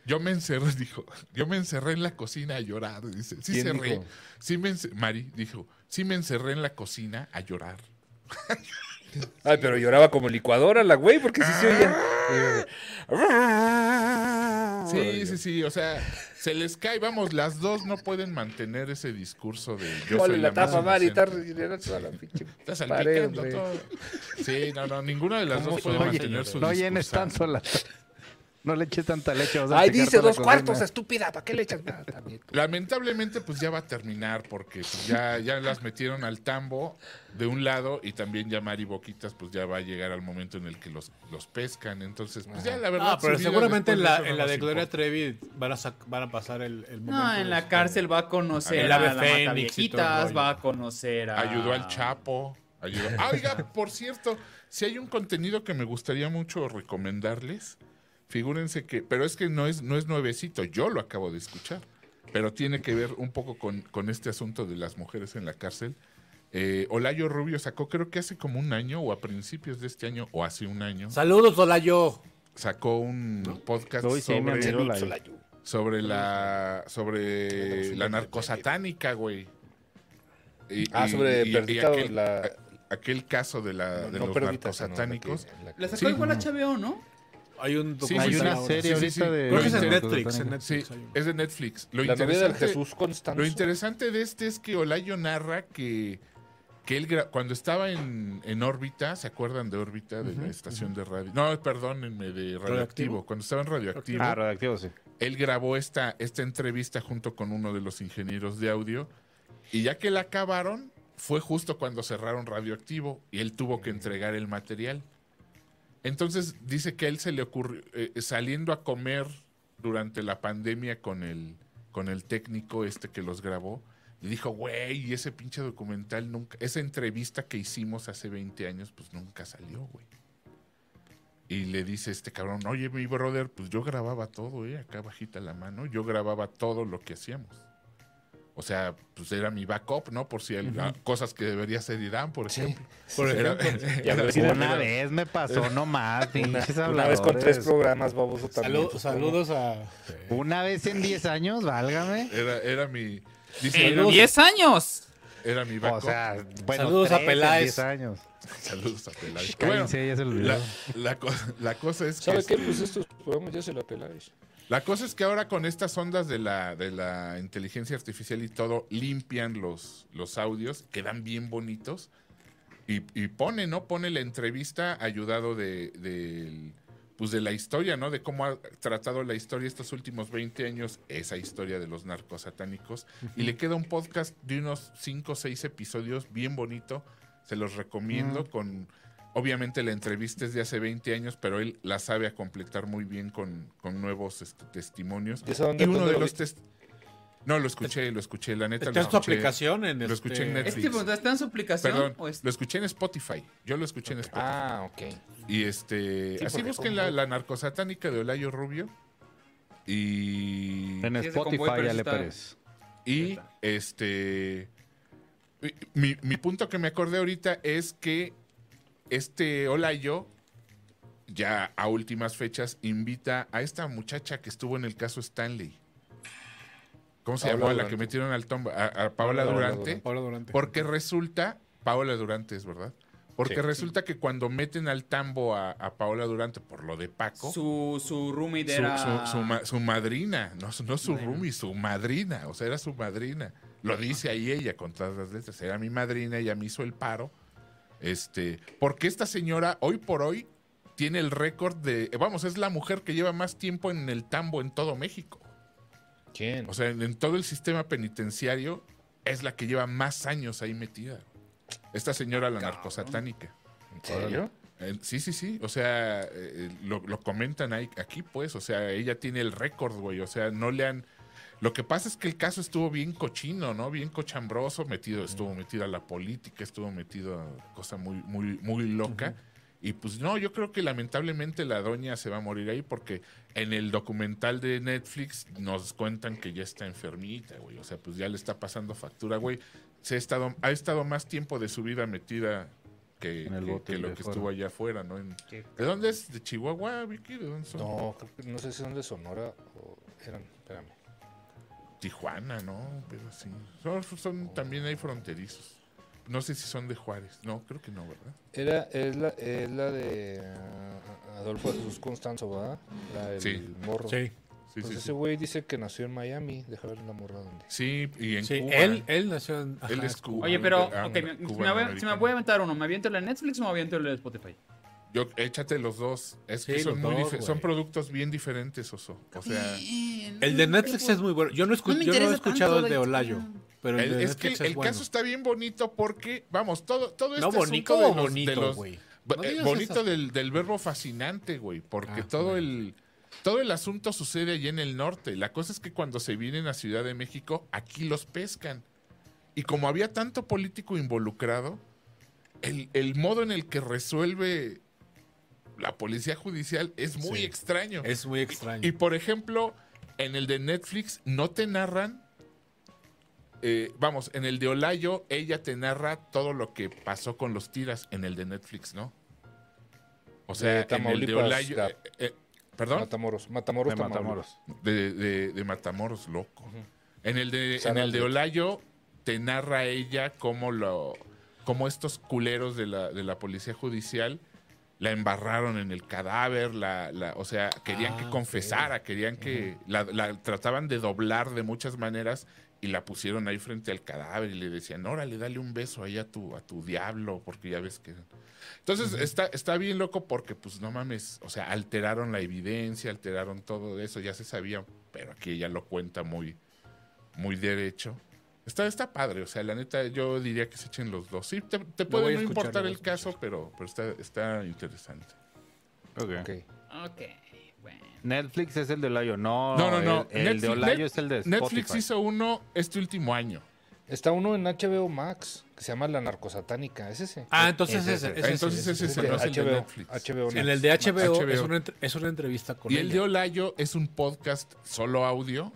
Yo me encerré, dijo, yo me encerré en la cocina a llorar, dice. Sí ¿Quién cerré. Sí me Mari dijo, sí me encerré en la cocina a llorar. Ay, pero lloraba como licuadora la güey, porque sí se oía. Sí, sí, sí, o sea, se les cae, vamos, las dos no pueden mantener ese discurso de yo soy la la más tapa, Mari, está inocente. rellenando toda la pinche Está pared, salpicando todo. Sí, no, no, ninguna de las ¿Cómo dos puede mantener su No llenes discurso. tanto la... No le eches tanta leche. a picar dice dos cuartos, estúpida, ¿para qué le echas nada también? Lamentablemente, pues ya va a terminar porque pues, ya, ya las metieron al tambo de un lado y también ya Mari Boquitas, pues ya va a llegar al momento en el que los, los pescan. Entonces, pues ya la verdad. Ah, pero seguramente en la, de en la de Gloria importa. Trevi van a, van a pasar el, el momento. No, en la su- cárcel va a conocer El a ave la fénix va a conocer a... Ayudó al Chapo. Ayudó. Ah, oiga, por cierto, si hay un contenido que me gustaría mucho recomendarles, figúrense que, pero es que no es, no es nuevecito, yo lo acabo de escuchar, pero tiene que ver un poco con, con este asunto de las mujeres en la cárcel. Eh, Olayo Rubio sacó, creo que hace como un año, o a principios de este año, o hace un año, Saludos, Olayo. sacó un podcast sobre, la- sobre la sobre la narcosatánica, güey. Y- Ah, y- sobre y- aquel, la- a- aquel caso de, la, de no los narcosatánicos. la sacó Sí. igual HBO, ¿no? Hay un Sí, Hay una serie Sí, sí, ahorita sí. de... Creo que es en Lo Netflix. En Netflix un- es de Netflix. Lo La novia del interesante, Jesús Constanzo. lo interesante de este es que Olayo narra que, que él gra- cuando estaba en, en órbita, ¿se acuerdan de órbita de la estación de radio? No, perdónenme, de radioactivo. ¿Radioactivo? Cuando estaba en radioactivo. Ah, radioactivo, sí. él grabó esta, esta entrevista junto con uno de los ingenieros de audio y ya que la acabaron, fue justo cuando cerraron Radioactivo y él tuvo que entregar el material. Entonces dice que él se le ocurrió, eh, saliendo a comer durante la pandemia con el, con el técnico este que los grabó, le dijo, güey, y ese pinche documental nunca, esa entrevista que hicimos hace 20 años, pues nunca salió, güey. Y le dice este cabrón, oye, mi brother, pues yo grababa todo, ¿eh? Acá bajita la mano, yo grababa todo lo que hacíamos. O sea, pues era mi backup, ¿no? Por si hay ah, cosas que debería hacer Irán, por ejemplo. Por Era- ejemplo. Si Una era- vez me pasó, no más, pinches Una vez con tres programas, baboso también. Salu- saludos a. Una vez en 10 años, válgame. Era, era mi... Dice, ¡En era, mi- 10 años! era mi O backup. sea, bueno, Saludos a Peláez. 10 años. Saludos a Peláez. Cállense, Bueno, ya se lo olvidó. la, la co- la cosa es que... ¿Sabe qué? este, Pues estos programas ya se la peláis. La cosa es que ahora con estas ondas de la, de la inteligencia artificial y todo, limpian los, los audios, quedan bien bonitos. Y, y pone, ¿no? Pone la entrevista ayudado de, pues de la historia, ¿no? De cómo ha tratado la historia estos últimos 20 años, esa historia de los narcos satánicos. Y le queda un podcast de unos 5 o 6 episodios bien bonito. Se los recomiendo con... Obviamente la entrevista es de hace 20 años, pero él la sabe a completar muy bien con, con nuevos este, testimonios. ¿Y eso dónde- Y uno dónde de lo los vi? test... No, lo escuché, lo escuché, la neta. Está en tu escuché. aplicación en lo escuché en este- Netflix. Este está en su aplicación. Perdón, o es- lo escuché en Spotify. Yo lo escuché en Spotify. Ah, ok. Y este, Sí, así busquen como- la, la narcosatánica de Olayo Rubio. Y, En Spotify, convoy, Ale está- Pérez. y este, mi, mi punto que me acordé ahorita es que este Olayo, ya a últimas fechas, invita a esta muchacha que estuvo en el caso Stanley. ¿Cómo se Paola llamó? La que metieron al tomba, a, a Paola Paola Durante. Durante. Pablo Durante. Porque resulta, Paola Durante es verdad, porque Sí. resulta que cuando meten al tambo a, a Paola Durante por lo de Paco, su, Su, roommate su, era... su ma- su madrina, no, su- no su roomie, su madrina, o sea, era su madrina. Lo dice ahí ella con todas las letras, era mi madrina, ella me hizo el paro. Este, porque esta señora hoy por hoy tiene el récord de, vamos, es la mujer que lleva más tiempo en el tambo en todo México. ¿Quién? O sea, en, en todo el sistema penitenciario es la que lleva más años ahí metida. Esta señora, la narcosatánica. ¿En serio? Eh, sí, sí, sí. O sea, eh, lo, lo comentan ahí, aquí, pues. O sea, ella tiene el récord, güey. O sea, no le han. Lo que pasa es que el caso estuvo bien cochino, ¿no? Bien cochambroso, metido, estuvo metido a la política, estuvo metido a cosa muy, muy, muy loca. Y pues no, yo creo que lamentablemente la doña se va a morir ahí porque en el documental de Netflix nos cuentan que ya está enfermita, güey. O sea, pues ya le está pasando factura, güey. Se ha estado, ha estado más tiempo de su vida metida que, En el que- bote que lo que fuera. estuvo allá afuera, ¿no? En- ¿De dónde es? ¿De Chihuahua, Vicky? ¿De dónde son? No, creo que- no sé si son de Sonora o eran. Espérame. Tijuana, ¿no? Pero sí. Son, son- también hay fronterizos. No sé si son de Juárez. No, creo que no, ¿verdad? Era, es, la, es la de ah, Adolfo Jesús Constanzo, ¿verdad? La del Sí. morro. Sí. Sí, Pues sí, ese sí. güey dice que nació en Miami. Deja ver la morra dónde. Sí, y en Sí, Cuba. él, él nació en. Él ajá, es Cuba. Oye, pero, Ah, ok, me- si, me cubano voy, si me voy a aventar uno, ¿me aviento el de Netflix o me aviento el de Spotify? Yo, échate los dos. Es que son, muy dos, son productos bien diferentes, Oso. O sea, El de Netflix es muy bueno. Yo no, escu- No me yo no he escuchado el de la Olayo. Pero el el- de es que Netflix el es bueno. caso está bien bonito porque, vamos, todo, todo este No bonito asunto de los- de bonito, los- güey. No eh, bonito del, del verbo fascinante, güey, porque Ah, todo el todo el asunto sucede allí en el norte. La cosa es que cuando se vienen a Ciudad de México, aquí los pescan. Y como había tanto político involucrado, el, el modo en el que resuelve la policía judicial es muy Sí. extraño. Es muy extraño. Y por ejemplo, en el de Netflix no te narran. eh, vamos, en el de Olayo, ella te narra todo lo que pasó con los tiras en el de Netflix, ¿no? O sea, De en el de Olayo. Eh, eh, ¿Perdón? Matamoros. Matamoros, De. Matamoros. De, de- de Matamoros, loco. En el de, en el de. Olayo te narra ella cómo lo cómo estos culeros de la, de la policía judicial la embarraron en el cadáver, la, la- o sea, querían Ah, que ok. confesara, querían que la, la trataban de doblar de muchas maneras y la pusieron ahí frente al cadáver y le decían, órale, dale un beso ahí a tu, a tu diablo, porque ya ves que... Entonces está, está bien loco porque, pues no mames, o sea, alteraron la evidencia, alteraron todo eso, ya se sabía, pero aquí ella lo cuenta muy, muy derecho. Está, está padre, o sea, la neta, yo diría que se echen los dos. Sí, te, puede no importar el caso, pero, pero está, está interesante. Ok. Ok. Bueno. Netflix es el de Olayo. No, No, no, no. El, el de Netflix- Olayo Net- es el de Netflix Spotify. hizo uno este último año. Está uno en HBO Max que se llama La Narcosatánica. ¿Es ese? Ah, entonces Es ese. ese. ese, Entonces ese, ese ese. no es el de HBO, Netflix. HBO En el de HBO, HBO. Es, una, es una entrevista con Y el de Olayo es un podcast solo audio.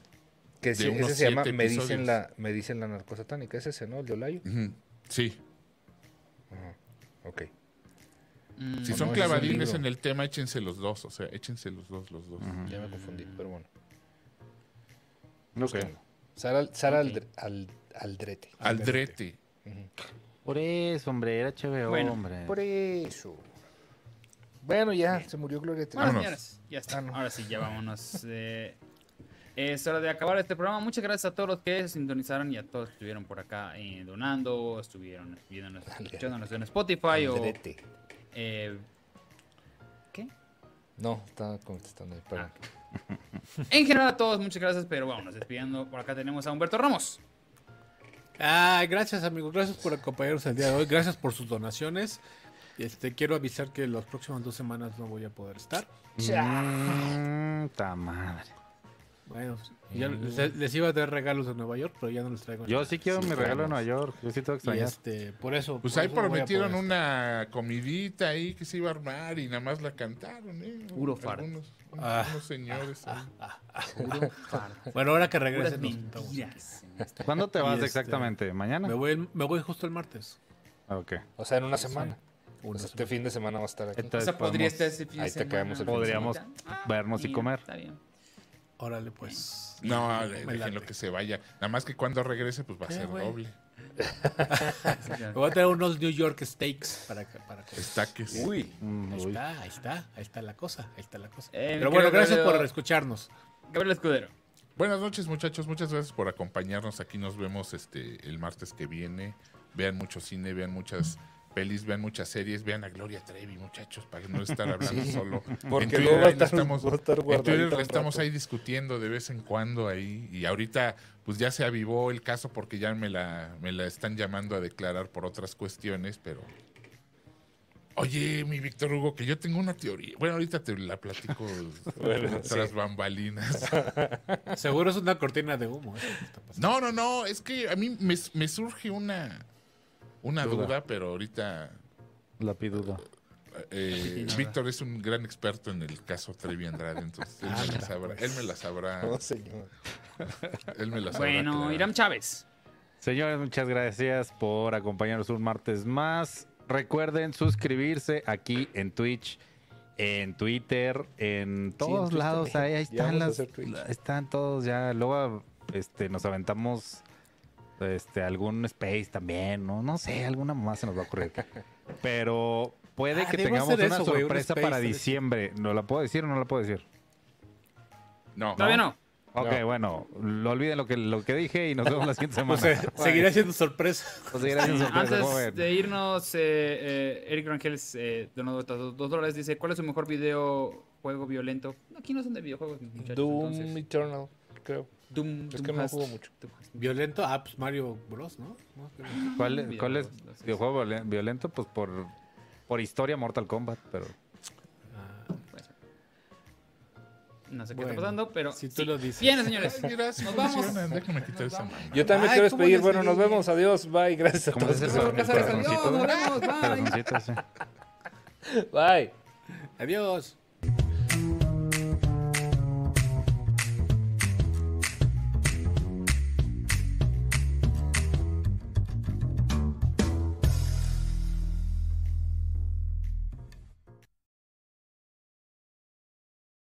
Que unos ese se llama Me dicen, la, Me dicen la narcosatánica. ¿Es ese, no? El de Olayo. Ujú. Sí. Ok. Mm, Si no, son ese clavadines en el tema, échense los dos. O sea, échense los dos, los dos. Ya me confundí, pero bueno. Ok. búsquenlo. Sara, Sara Ok. Aldre- Al- Aldrete. Aldrete. Por eso, hombre, era HBO, Bueno, hombre. Por eso. Bueno, ya, se murió Gloria Trevi. Bueno, señores, ya está. Ah, no. Ahora sí, ya vámonos. eh, es hora de acabar este programa. Muchas gracias a todos los que sintonizaron y a todos que estuvieron por acá eh, donando, estuvieron viéndonos, escuchándonos en Spotify o... Eh, ¿Qué? No, estaba contestando ahí, perdón. En general a todos, muchas gracias, pero vámonos despidiendo. Por acá tenemos a Humberto Ramos. Ay, gracias amigos, gracias por acompañarnos el día de hoy, gracias por sus donaciones. Este, quiero avisar que las próximas dos semanas no voy a poder estar. Mm, ta madre. Bueno, ya les, les iba a dar regalos de Nueva York, pero ya no les traigo. Yo sí quiero Sí, mi regalo en Nueva York. Yo sí tengo extrañar. este, por eso. Pues por ahí eso prometieron una comidita ahí que se iba a armar y nada más la cantaron, ¿eh? Puro fart. Algunos, Ah. unos señores. Puro fardo, estar. Bueno, ahora que regresen. mentiras. ¿Cuándo te vas este, exactamente? ¿Mañana? Me voy, el- me voy justo el martes. Ah, Ok. O sea, en una semana. O semana. este fin de semana va a estar aquí. O Entonces sea, podría estar ese fin de ahí te caemos el fin de Podríamos Ah, vernos y comer. Está bien. Órale, pues. No, late. que se vaya. Nada más que cuando regrese, pues va a ¿Qué, ser doble. Me voy a traer unos New York Steaks para que. Para que Estaques. Uy. Ahí uy. está, ahí está, ahí está la cosa, ahí está la cosa. Eh, Pero bueno, gracias por escucharnos. Gabriel Escudero. Buenas noches, muchachos. Muchas gracias por acompañarnos. Aquí nos vemos este el martes que viene. Vean mucho cine, vean muchas pelis, vean muchas series, vean a Gloria Trevi, muchachos, para no estar hablando solo. Porque En Twitter luego va a ahí le estar- estamos, va a estar en Twitter estamos rato. ahí discutiendo de vez en cuando ahí. Y ahorita, pues ya se avivó el caso porque ya me la, me la están llamando a declarar por otras cuestiones, pero. Oye, mi Víctor Hugo, que yo tengo una teoría. Bueno, ahorita te la platico Bueno, tras sí. bambalinas. Seguro es una cortina de humo. eso que está pasando. No, no, no, es que a mí me, me surge una, una Duda. duda. pero ahorita La piduda. eh, Víctor es un gran experto en el caso Trevi Andrade, entonces él me la sabrá. Él me la sabrá. No, señor. Él me la sabrá Bueno, aclarar. Iram Chávez. Señores, muchas gracias por acompañarnos un martes más. Recuerden suscribirse aquí en Twitch, en Twitter, en todos lados. Ahí, ahí están las, están todos ya. Luego este, nos aventamos este, algún space también, ¿no? No sé, alguna más se nos va a ocurrir. Pero puede Ah, que tengamos una eso, güey, un sorpresa para diciembre. ¿No la puedo decir o no la puedo decir? No, Todavía no. Ok, No. bueno, lo olviden lo que, lo que dije y nos vemos la siguiente O semana. sea, seguirá siendo sorpresa. Pues seguirá siendo sorpresa, ¿cómo ven? Antes de irnos, eh, eh, Eric Rangel eh, donó dos, dos dólares. Dice: ¿Cuál es su mejor videojuego violento? Aquí no son de videojuegos, muchachos. Doom entonces. Eternal, creo. Doom, Es Doom que no has- juego mucho. Violento, ah, pues Mario Bros, ¿no? ¿No? ¿Cuál, cuál es los- videojuego violen- violento? Pues por, por historia Mortal Kombat, pero ser. No sé qué Bueno, está pasando, pero. si tú sí. lo dices. Bien, señores. Nos vamos. funcionan, déjame quitar esa mano. Yo también Ay, quiero ¿cómo despedir. Bueno, nos vemos. Adiós. Bye. Gracias a ¿cómo todos. es eso? Nos vemos, bye. Bye. Adiós.